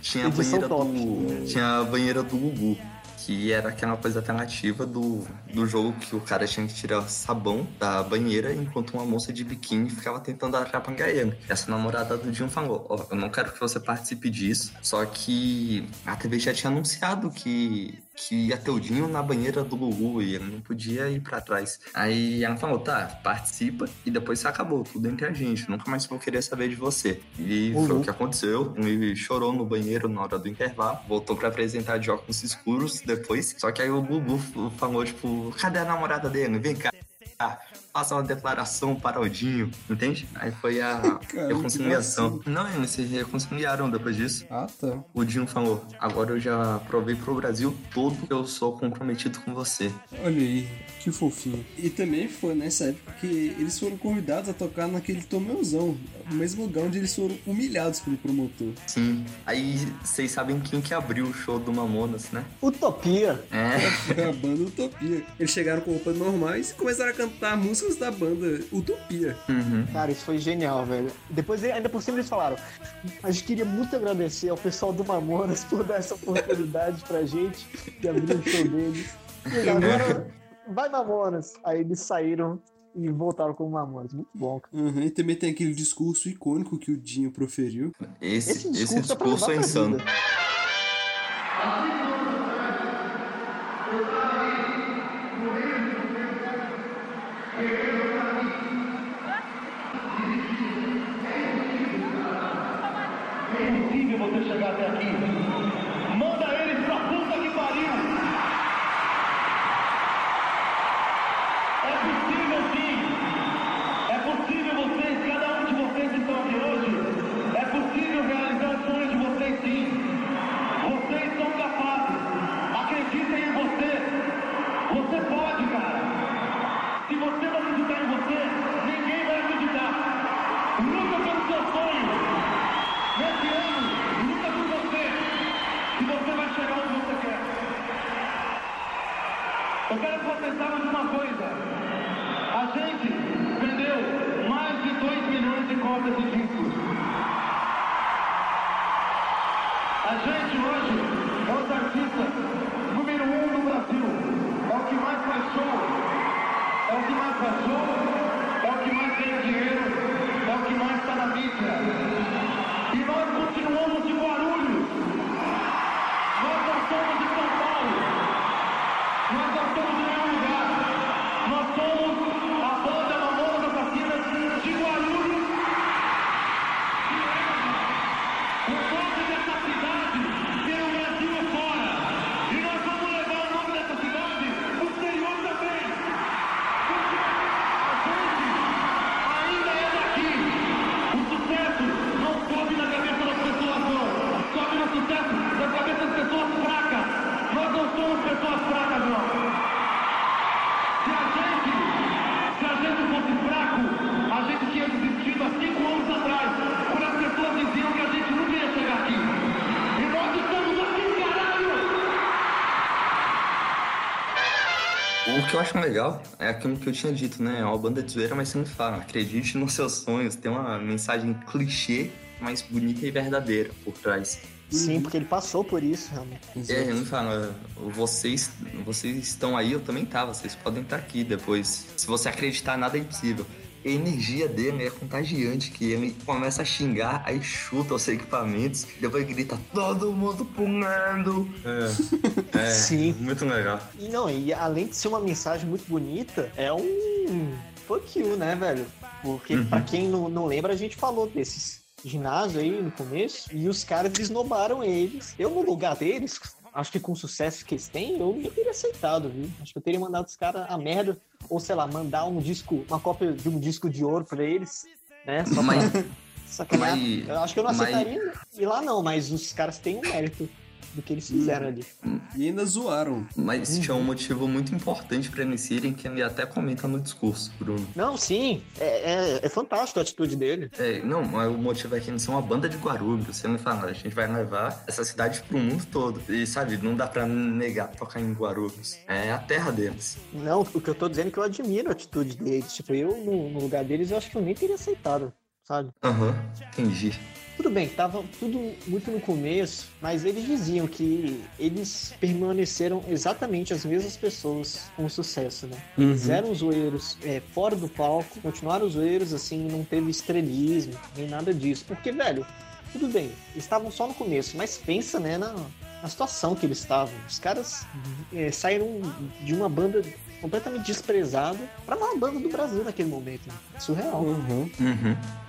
tinha a banheira do. Tinha a banheira do Gugu. Que era aquela coisa alternativa do, do jogo que o cara tinha que tirar sabão da banheira enquanto uma moça de biquíni ficava tentando atrapalhar ele. Essa namorada do Dinho falou: Ó, eu não quero que você participe disso. Só que a TV já tinha anunciado que, que ia ter o Dinho na banheira do Gugu e ele não podia ir pra trás. Aí ela falou: tá, participa e depois você acabou, tudo entre a gente. Nunca mais vou querer saber de você. E foi Uhum. o que aconteceu. Ele chorou no banheiro na hora do intervalo, voltou pra apresentar de óculos escuros depois. Só que aí o Gugu falou, tipo, cadê a namorada dele? Vem cá. Ah, faça uma declaração para o Dinho, entende? Aí foi a Cara, reconciliação. Não, eles se reconciliaram depois disso. Ah, tá. O Dinho falou, agora eu já provei pro Brasil todo que eu sou comprometido com você. Olha aí, que fofinho. E também foi nessa época que eles foram convidados a tocar naquele Tomeuzão, o mesmo lugar onde eles foram humilhados pelo promotor. Sim. Aí vocês sabem quem que abriu o show do Mamonas, né? Utopia. É. Foi a banda Utopia. Eles chegaram com roupas normais e começaram a cantar músicas da banda Utopia. Uhum. Cara, isso foi genial, velho. Depois, ainda por cima, eles falaram: A gente queria muito agradecer ao pessoal do Mamonas por dar essa oportunidade pra gente de abrir o show deles. E agora, vai Mamonas. Aí eles saíram e voltaram como Mamonas. Muito bom, cara. Uhum, e também tem aquele discurso icônico que o Dinho proferiu. Esse, Esse esse discurso discurso, é levar é insano. vida. É impossível você chegar até aqui. Acho legal é aquilo que eu tinha dito, né? É uma banda de zoeira, mas sempre fala, acredite nos seus sonhos. Tem uma mensagem clichê, mas bonita e verdadeira por trás. Sim, porque ele passou por isso, realmente. É, ele não fala, vocês, vocês estão aí, eu também tava, vocês podem estar aqui depois. Se você acreditar, nada é impossível. A energia dele é contagiante, que ele começa a xingar, aí chuta os equipamentos, depois grita, todo mundo pulando. É, é Sim. muito legal. E não, e além de ser uma mensagem muito bonita, é um fuck you, né, velho? Porque Uhum. pra quem não, não lembra, a gente falou desses ginásio aí no começo, e os caras esnobaram eles. Eu, no lugar deles, acho que com o sucesso que eles têm, eu não teria aceitado, viu? Acho que eu teria mandado os caras a merda, ou sei lá, mandar um disco, uma cópia de um disco de ouro pra eles, né? Só Mas- pra sacanear. mas- eu acho que eu não mas- aceitaria ir lá não, mas os caras têm um mérito do que eles fizeram ali. E ainda zoaram. Mas tinha um motivo muito importante pra eles irem, que ele até comenta no discurso, Bruno. Não, sim, é, é, é fantástico a atitude dele. É, não, mas o motivo é que eles são uma banda de Guarulhos. Você me fala, a gente vai levar essa cidade pro mundo todo. E sabe, não dá pra negar tocar em Guarulhos. É a terra deles. Não, o que eu tô dizendo é que eu admiro a atitude deles. Tipo, eu, no, no lugar deles, eu acho que eu nem teria aceitado, sabe? Aham, entendi. Tudo bem, tava tudo muito no começo, mas eles diziam que eles permaneceram exatamente as mesmas pessoas com sucesso, né? Uhum. Eles eram zoeiros é, fora do palco, continuaram zoeiros, assim, não teve estrelismo, nem nada disso. Porque, velho, tudo bem, eles estavam só no começo, mas pensa, né, na, na situação que eles estavam. Os caras é, saíram de uma banda completamente desprezado pra maior banda do Brasil naquele momento. né? Surreal. Uhum.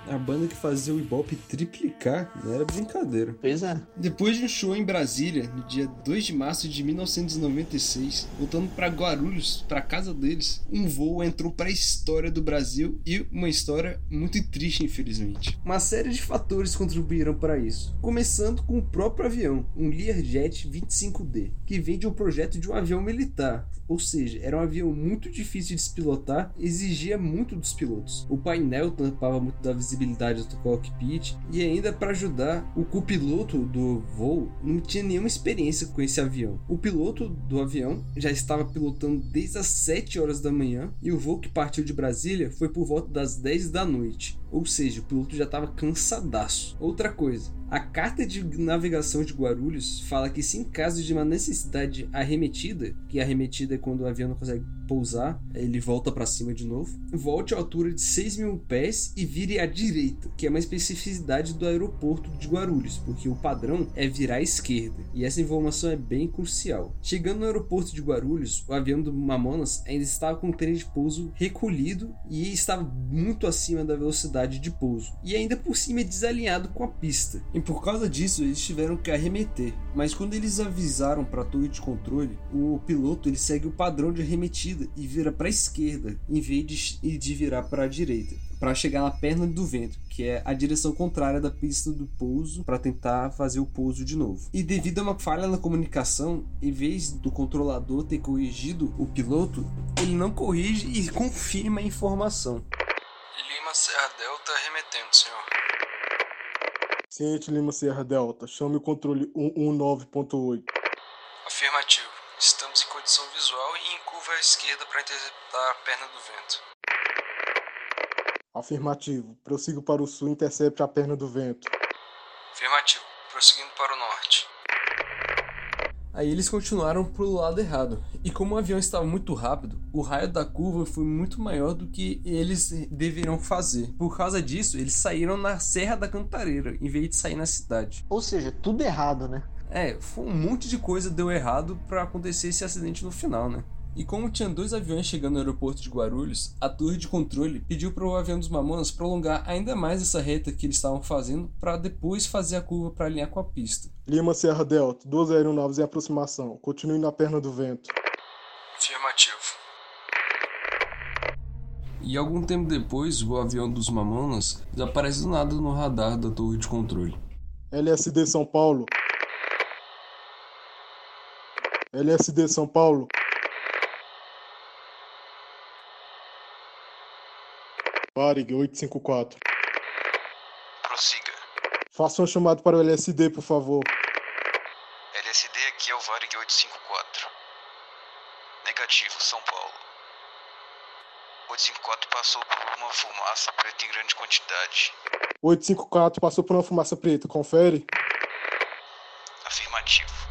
A banda que fazia o Ibope triplicar não era brincadeira. Pois é. Depois de um show em Brasília, no dia 2 de março de 1996, voltando para Guarulhos, para casa deles, um voo entrou para a história do Brasil e uma história muito triste, infelizmente. Uma série de fatores contribuíram para isso, começando com o próprio avião, um Learjet 25D, que vem de um projeto de um avião militar, ou seja, era um avião muito difícil de se pilotar, exigia muito dos pilotos. O painel tampava muito da visibilidade do cockpit e ainda para ajudar, o copiloto do voo não tinha nenhuma experiência com esse avião. O piloto do avião já estava pilotando desde as 7 horas da manhã e o voo que partiu de Brasília foi por volta das 10 da noite. Ou seja, o piloto já estava cansadaço. Outra coisa, a carta de navegação de Guarulhos fala que se em caso de uma necessidade arremetida, que arremetida é quando o avião não consegue pousar, ele volta para cima de novo, volte à altura de 6 mil pés e vire à direita, que é uma especificidade do aeroporto de Guarulhos, porque o padrão é virar à esquerda, e essa informação é bem crucial. Chegando no aeroporto de Guarulhos, o avião do Mamonas ainda estava com o trem de pouso recolhido e estava muito acima da velocidade de pouso, e ainda por cima é desalinhado com a pista. E por causa disso, eles tiveram que arremeter. Mas quando eles avisaram para a torre de controle, o piloto ele segue o padrão de arremetida e vira para a esquerda, em vez de, de virar para a direita, para chegar na perna do vento, que é a direção contrária da pista do pouso, para tentar fazer o pouso de novo. E devido a uma falha na comunicação, em vez do controlador ter corrigido o piloto, ele não corrige e confirma a informação. Lima Serra Delta remetendo, senhor. Ciente Lima Serra Delta, chame o controle 119.8. Afirmativo. Estamos em condição visual e em curva à esquerda para interceptar a perna do vento. Afirmativo, prossigo para o sul e intercepte a perna do vento. Afirmativo. Prosseguindo para o norte. Aí eles continuaram pro lado errado. E como o avião estava muito rápido, o raio da curva foi muito maior do que eles deveriam fazer. Por causa disso, eles saíram na Serra da Cantareira, em vez de sair na cidade. Ou seja, tudo errado, né? É, foi um monte de coisa deu errado para acontecer esse acidente no final, né? E como tinha dois aviões chegando no aeroporto de Guarulhos, a torre de controle pediu para o avião dos Mamonas prolongar ainda mais essa reta que eles estavam fazendo para depois fazer a curva para alinhar com a pista. Lima Serra Delta, duas aeronaves em aproximação. Continue na perna do vento. Afirmativo. E algum tempo depois, o avião dos Mamonas desaparece do nada no radar da torre de controle. LSD São Paulo. LSD São Paulo. Varig 854. Prossiga. Faça um chamado para o LSD, por favor. LSD aqui é o Varig 854. Negativo, São Paulo. 854 passou por uma fumaça preta em grande quantidade. 854 passou por uma fumaça preta, confere. Afirmativo.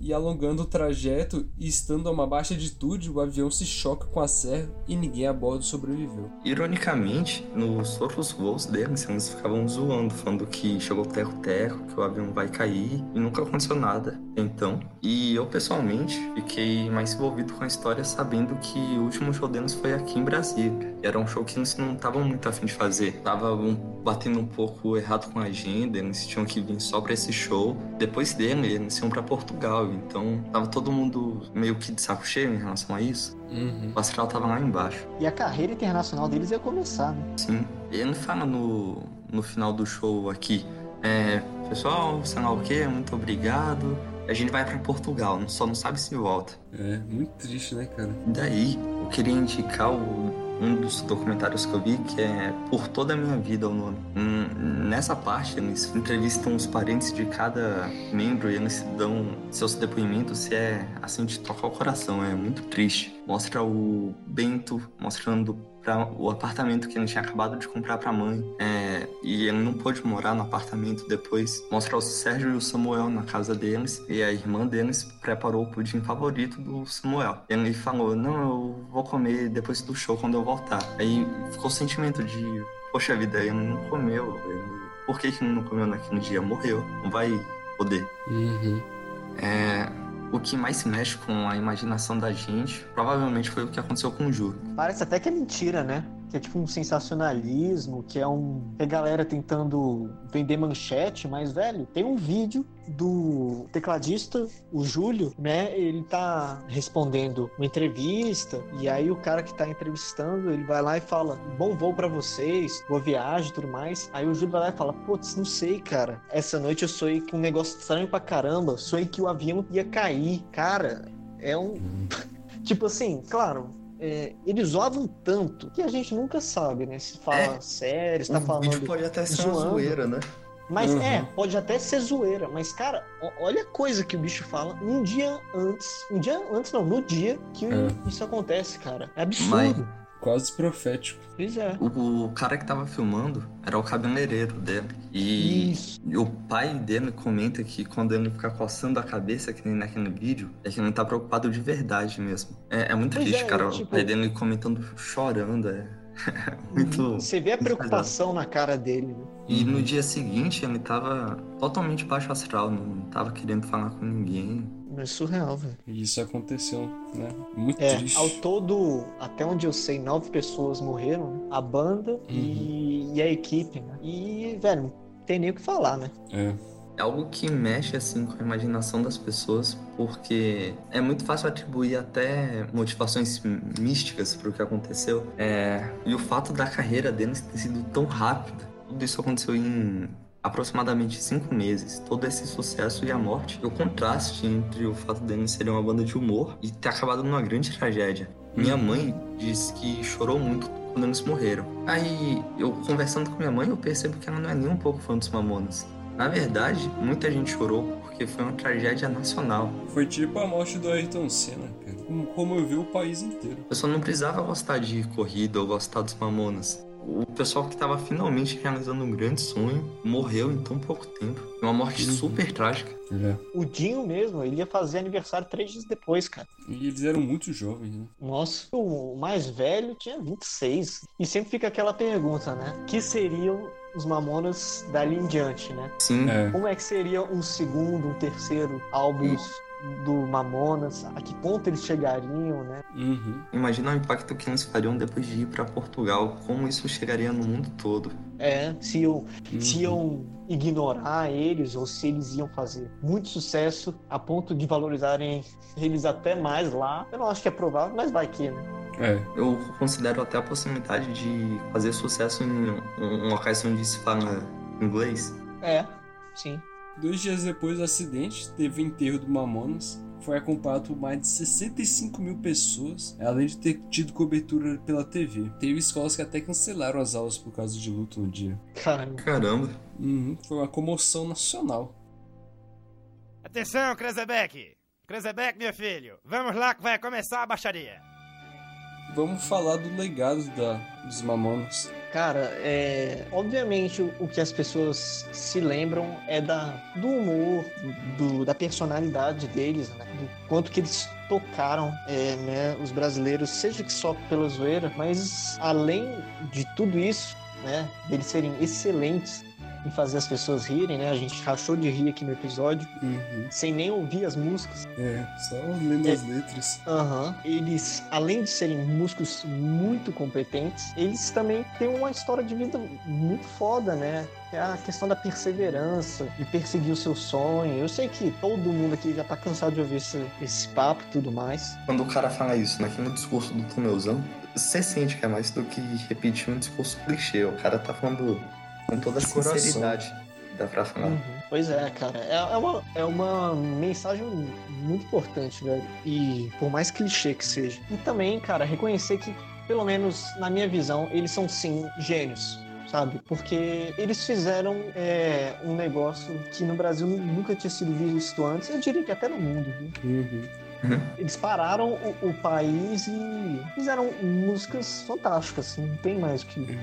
E alongando o trajeto e estando a uma baixa altitude, o avião se choca com a serra e ninguém a bordo sobreviveu. Ironicamente, nos outros voos deles, eles ficavam zoando, falando que chegou teco-teco, que o avião vai cair, e nunca aconteceu nada. Então, e eu pessoalmente fiquei mais envolvido com a história sabendo que o último show deles foi aqui em Brasília. E era um show que eles não estavam muito afim de fazer. Tava um, batendo um pouco errado com a agenda, eles tinham que vir só pra esse show. Depois dele, eles iam pra Portugal, então tava todo mundo meio que de saco cheio em relação a isso. Uhum. O astral tava lá embaixo. E a carreira internacional deles ia começar, né? Sim. Ele fala no, no final do show aqui. É, pessoal, sei lá o que, muito obrigado. A gente vai pra Portugal, só não sabe se volta. É, muito triste, né, cara? E daí, eu queria indicar o, um dos documentários que eu vi, que é Por Toda a Minha Vida o nome. Hum, nessa parte, eles entrevistam os parentes de cada membro e eles dão seus depoimentos e é assim de tocar o coração, é muito triste. Mostra o Bento mostrando para o apartamento que ele tinha acabado de comprar para a mãe. É, e ele não pôde morar no apartamento depois. Mostra o Sérgio e o Samuel na casa deles. E a irmã deles preparou o pudim favorito do Samuel. Ele falou: Não, eu vou comer depois do show quando eu voltar. Aí ficou o sentimento de: Poxa vida, ele não comeu. Ele... Por que, que ele não comeu naquele dia? Morreu. Não vai poder. Uhum. É, o que mais se mexe com a imaginação da gente provavelmente foi o que aconteceu com o Ju. Parece até que é mentira, né? Que é tipo um sensacionalismo, que é um. a galera tentando vender manchete, mas, velho, tem um vídeo do tecladista, o Júlio, né? Ele tá respondendo uma entrevista, e aí o cara que tá entrevistando, ele vai lá e fala: Bom voo pra vocês, boa viagem e tudo mais. Aí o Júlio vai lá e fala: Putz, não sei, cara. Essa noite eu sonhei com um negócio estranho pra caramba. Sonhei que o avião ia cair. Cara, é um. tipo assim, claro, é, eles zoavam tanto que a gente nunca sabe, né? Se fala sério, se tá o falando. vídeo pode até ser uma zoeira, né? Mas Uhum. é, pode até ser zoeira, mas cara, olha a coisa que o bicho fala um dia antes. Um dia antes, não, no dia que É. isso acontece, cara. É absurdo. Mas- Quase profético. Pois é. O, o cara que tava filmando era o cabeleireiro dele. E, e o pai dele comenta que quando ele fica coçando a cabeça, que nem naquele vídeo, é que ele tá preocupado de verdade mesmo. É, é muito Pois triste, é, cara. tipo- O pai dele comentando, chorando. É muito. Você vê a preocupação na cara dele, né? E no dia seguinte ele tava totalmente baixo astral, não tava querendo falar com ninguém. É surreal, velho. E isso aconteceu, né? Muito É, triste. ao todo, até onde eu sei, nove pessoas morreram, né? A banda Uhum. e, e a equipe, né? E, velho, não tem nem o que falar, né? É. É algo que mexe assim com a imaginação das pessoas, porque é muito fácil atribuir até motivações místicas para o que aconteceu. É, E o fato da carreira deles ter sido tão rápida, tudo isso aconteceu em aproximadamente cinco meses. Todo esse sucesso e a morte, e o contraste entre o fato deles serem uma banda de humor e ter acabado numa grande tragédia. Minha mãe disse que chorou muito quando eles morreram. Aí, eu conversando com minha mãe, eu percebo que ela não é nem um pouco fã dos Mamonas. Na verdade, muita gente chorou porque foi uma tragédia nacional. Foi tipo a morte do Ayrton Senna, cara. Como comoveu o país inteiro. A pessoa não precisava gostar de corrida ou gostar dos Mamonas. O pessoal que estava finalmente realizando um grande sonho morreu em tão pouco tempo. Uma morte super trágica. É. O Dinho mesmo, ele ia fazer aniversário três dias depois, cara. E eles eram muito jovens, né? Nossa, o mais velho tinha 26. E sempre fica aquela pergunta, né? Que seriam os Mamonas dali em diante, né? Sim. É. Como é que seria um segundo, um terceiro álbum do Mamonas? A que ponto eles chegariam, né? Uhum. Imagina o impacto que eles fariam depois de ir para Portugal, como isso chegaria no mundo todo. É, se iam, Uhum. se iam ignorar eles ou se eles iam fazer muito sucesso a ponto de valorizarem eles até mais lá. Eu não acho que é provável, mas vai que, né? É. Eu considero até a possibilidade de fazer sucesso em um- uma ocasião onde se fala inglês. É, sim. Dois dias depois do acidente, teve o enterro do Mamonas. Foi acompanhado por mais de 65 mil pessoas, além de ter tido cobertura pela TV. Teve escolas que até cancelaram as aulas por causa de luto no dia. Caramba. Caramba. Uhum, foi uma comoção nacional. Atenção, Krezebeck! Krezebeck, meu filho, vamos lá que vai começar a baixaria. Vamos falar do legado da, dos Mamonas. Cara, é. Obviamente o, que as pessoas se lembram é da, do humor, do, da personalidade deles, né? Do quanto que eles tocaram é, né, os brasileiros, seja que só pela zoeira, mas além de tudo isso, né? Deles serem excelentes em fazer as pessoas rirem, né? A gente rachou de rir aqui no episódio, Uhum. sem nem ouvir as músicas. É, só lendo É. as letras. Aham. Eles, além de serem músicos muito competentes, eles também têm uma história de vida muito foda, né? É a questão da perseverança, de perseguir o seu sonho. Eu sei que todo mundo aqui já tá cansado de ouvir esse, esse papo e tudo mais. Quando o cara fala isso naquele discurso do Tomeuzão, você sente que é mais do que repetir um discurso clichê. O cara tá falando com toda a coração. sinceridade. Dá pra falar. Uhum. Pois é, cara. É, é uma, é uma mensagem muito importante, velho. E por mais clichê que seja. E também, cara, reconhecer que, pelo menos na minha visão, eles são sim gênios. Sabe? Porque eles fizeram é, um negócio que no Brasil nunca tinha sido visto antes. Eu diria que até no mundo, viu? Uhum. Eles pararam o, o país e fizeram músicas fantásticas, assim, não tem mais o que.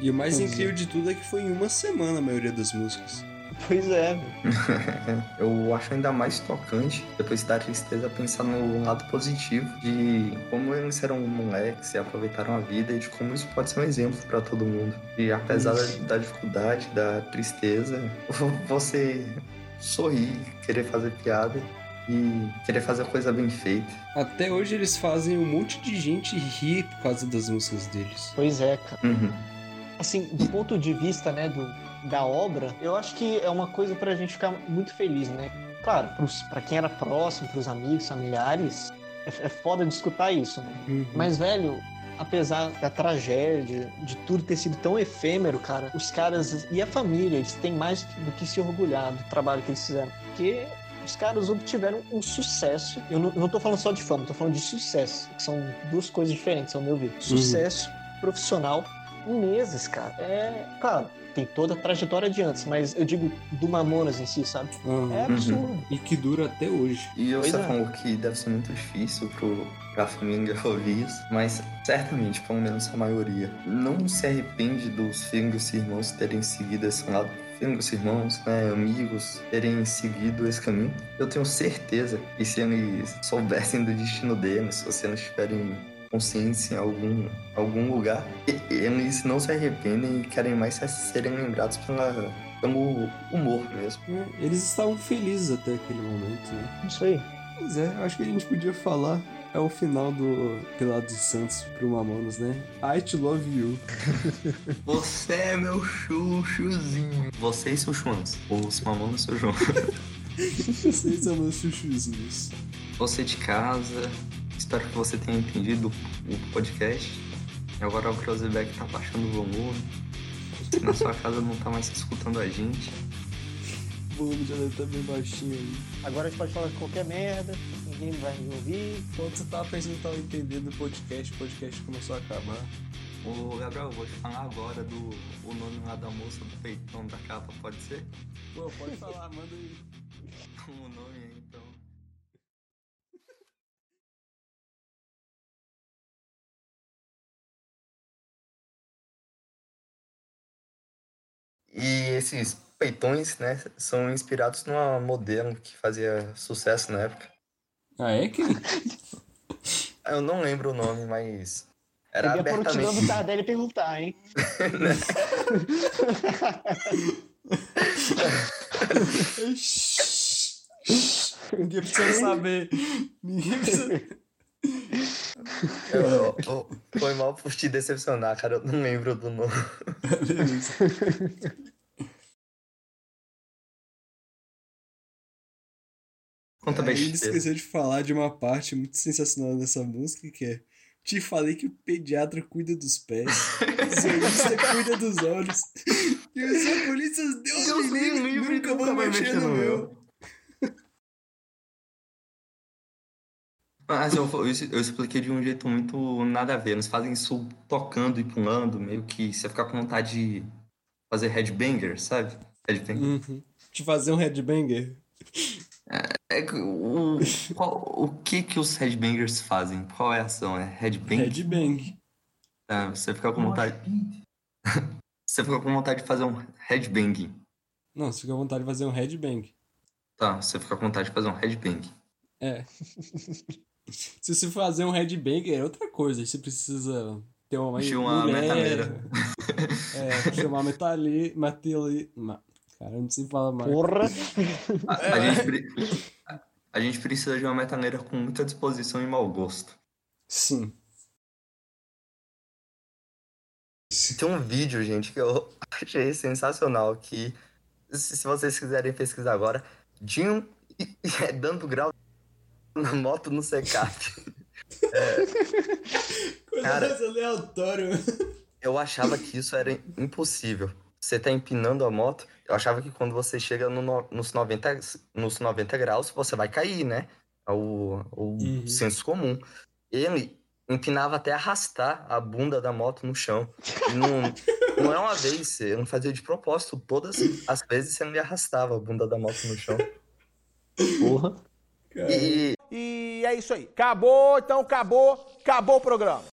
E o mais Pois é. incrível de tudo é que foi em uma semana a maioria das músicas. Pois é, velho. Eu acho ainda mais tocante, depois da tristeza, pensar no lado positivo de como eles eram moleques e aproveitaram a vida e de como isso pode ser um exemplo pra todo mundo. E apesar da, da dificuldade, da tristeza, você sorrir, querer fazer piada e querer fazer a coisa bem feita. Até hoje eles fazem um monte de gente rir por causa das músicas deles. Pois é, cara. Uhum. Assim, do ponto de vista, né, do, da obra, eu acho que é uma coisa pra gente ficar muito feliz, né? Claro, pra quem era próximo, pros amigos, familiares, é, é foda de escutar isso, né? Uhum. Mas, velho, apesar da tragédia, de tudo ter sido tão efêmero, cara, os caras e a família, eles têm mais do que se orgulhar do trabalho que eles fizeram. Porque os caras obtiveram um sucesso. Eu não, eu não tô falando só de fama, tô falando de sucesso, que são duas coisas diferentes, ao meu ver. Sucesso profissional em meses, cara. É, claro, tem toda a trajetória de antes, mas eu digo do Mamonas em si, sabe? Uhum. É absurdo. E que dura até hoje. E Pois você é. que deve ser muito difícil pro, pra família ouvir isso, mas certamente, pelo menos a maioria, não se arrepende dos filhos e irmãos terem seguido esse lado. E irmãos, né, amigos, terem seguido esse caminho. Eu tenho certeza que se eles soubessem do destino deles, se vocês não tiverem consciência em algum, algum lugar, e- eles não se arrependem e querem mais serem lembrados pela, pelo humor mesmo. É, Eles estavam felizes até aquele momento, né? Isso aí. Pois é, eu acho que a gente podia falar. É o final do Pelados Santos pro Mamonas, né? I to love you. Você é meu chuchuzinho. Você e seu Chuans. Os mamonas seu João. Vocês são meus chuchuzinhos. Você de casa. Espero que você tenha entendido o podcast. E agora o Cruzeback tá baixando o volume. Se na sua casa não tá mais escutando a gente. O volume já deve estar bem baixinho aí. Agora a gente pode falar de qualquer merda, ninguém vai me ouvir. Quando você tava pensando que tava entendendo o podcast, o podcast começou a acabar. Ô Gabriel, eu vou te falar agora do o nome lá da moça do peitão da capa, pode ser? Pô, pode falar, manda aí. E esses peitões, né, são inspirados numa modelo que fazia sucesso na época. Ah, é quem? Eu não lembro o nome, mas era Peguei a prontidão do abertamente... Tardelli e perguntar, hein? Ninguém precisa saber. Ninguém precisa. Eu- eu- foi mal por te decepcionar, cara, eu não lembro do nome. Conta Aí ele besteira. esqueceu de falar de uma parte muito sensacional dessa música que é Te falei que o pediatra cuida dos pés, o zoologista cuida dos olhos, e os oculistas, Deus, Deus me livre, livre, nunca vão mexer no meu. Mas eu, eu, eu expliquei de um jeito muito nada a ver. Eles fazem isso tocando e pulando, meio que você fica com vontade de fazer headbanger, sabe? Headbanger. Uhum. Te fazer um headbanger. É que o, qual- o que que os headbangers fazem? Qual é a ação? É headbang? Headbang. É, você fica com vontade. você fica com vontade de fazer um headbanging. Não, você fica à vontade de fazer um headbang. Tá, você fica com vontade de fazer um headbang. É. Se você fazer um headbanger é outra coisa. Você precisa ter uma, De uma mulher. metaleira. É, chamar metali... Metali... Cara, eu não sei falar mais. Porra! A, a gente, pre- a- a gente precisa de uma metaleira com muita disposição e mau gosto. Sim. Tem um vídeo, gente, que eu achei sensacional, que se vocês quiserem pesquisar agora, Dinho é dando grau na moto no secap. Coisa Cara- mais aleatória. Eu achava que isso era impossível. Você tá empinando a moto, eu achava que quando você chega no no- nos, 90, nos 90 graus, você vai cair, né? É o, o Uhum. senso comum. Ele empinava até arrastar a bunda da moto no chão. Não, não é uma vez, ele não fazia de propósito. Todas as vezes ele arrastava a bunda da moto no chão. Porra. E, E é isso aí. Acabou, então acabou, acabou o programa.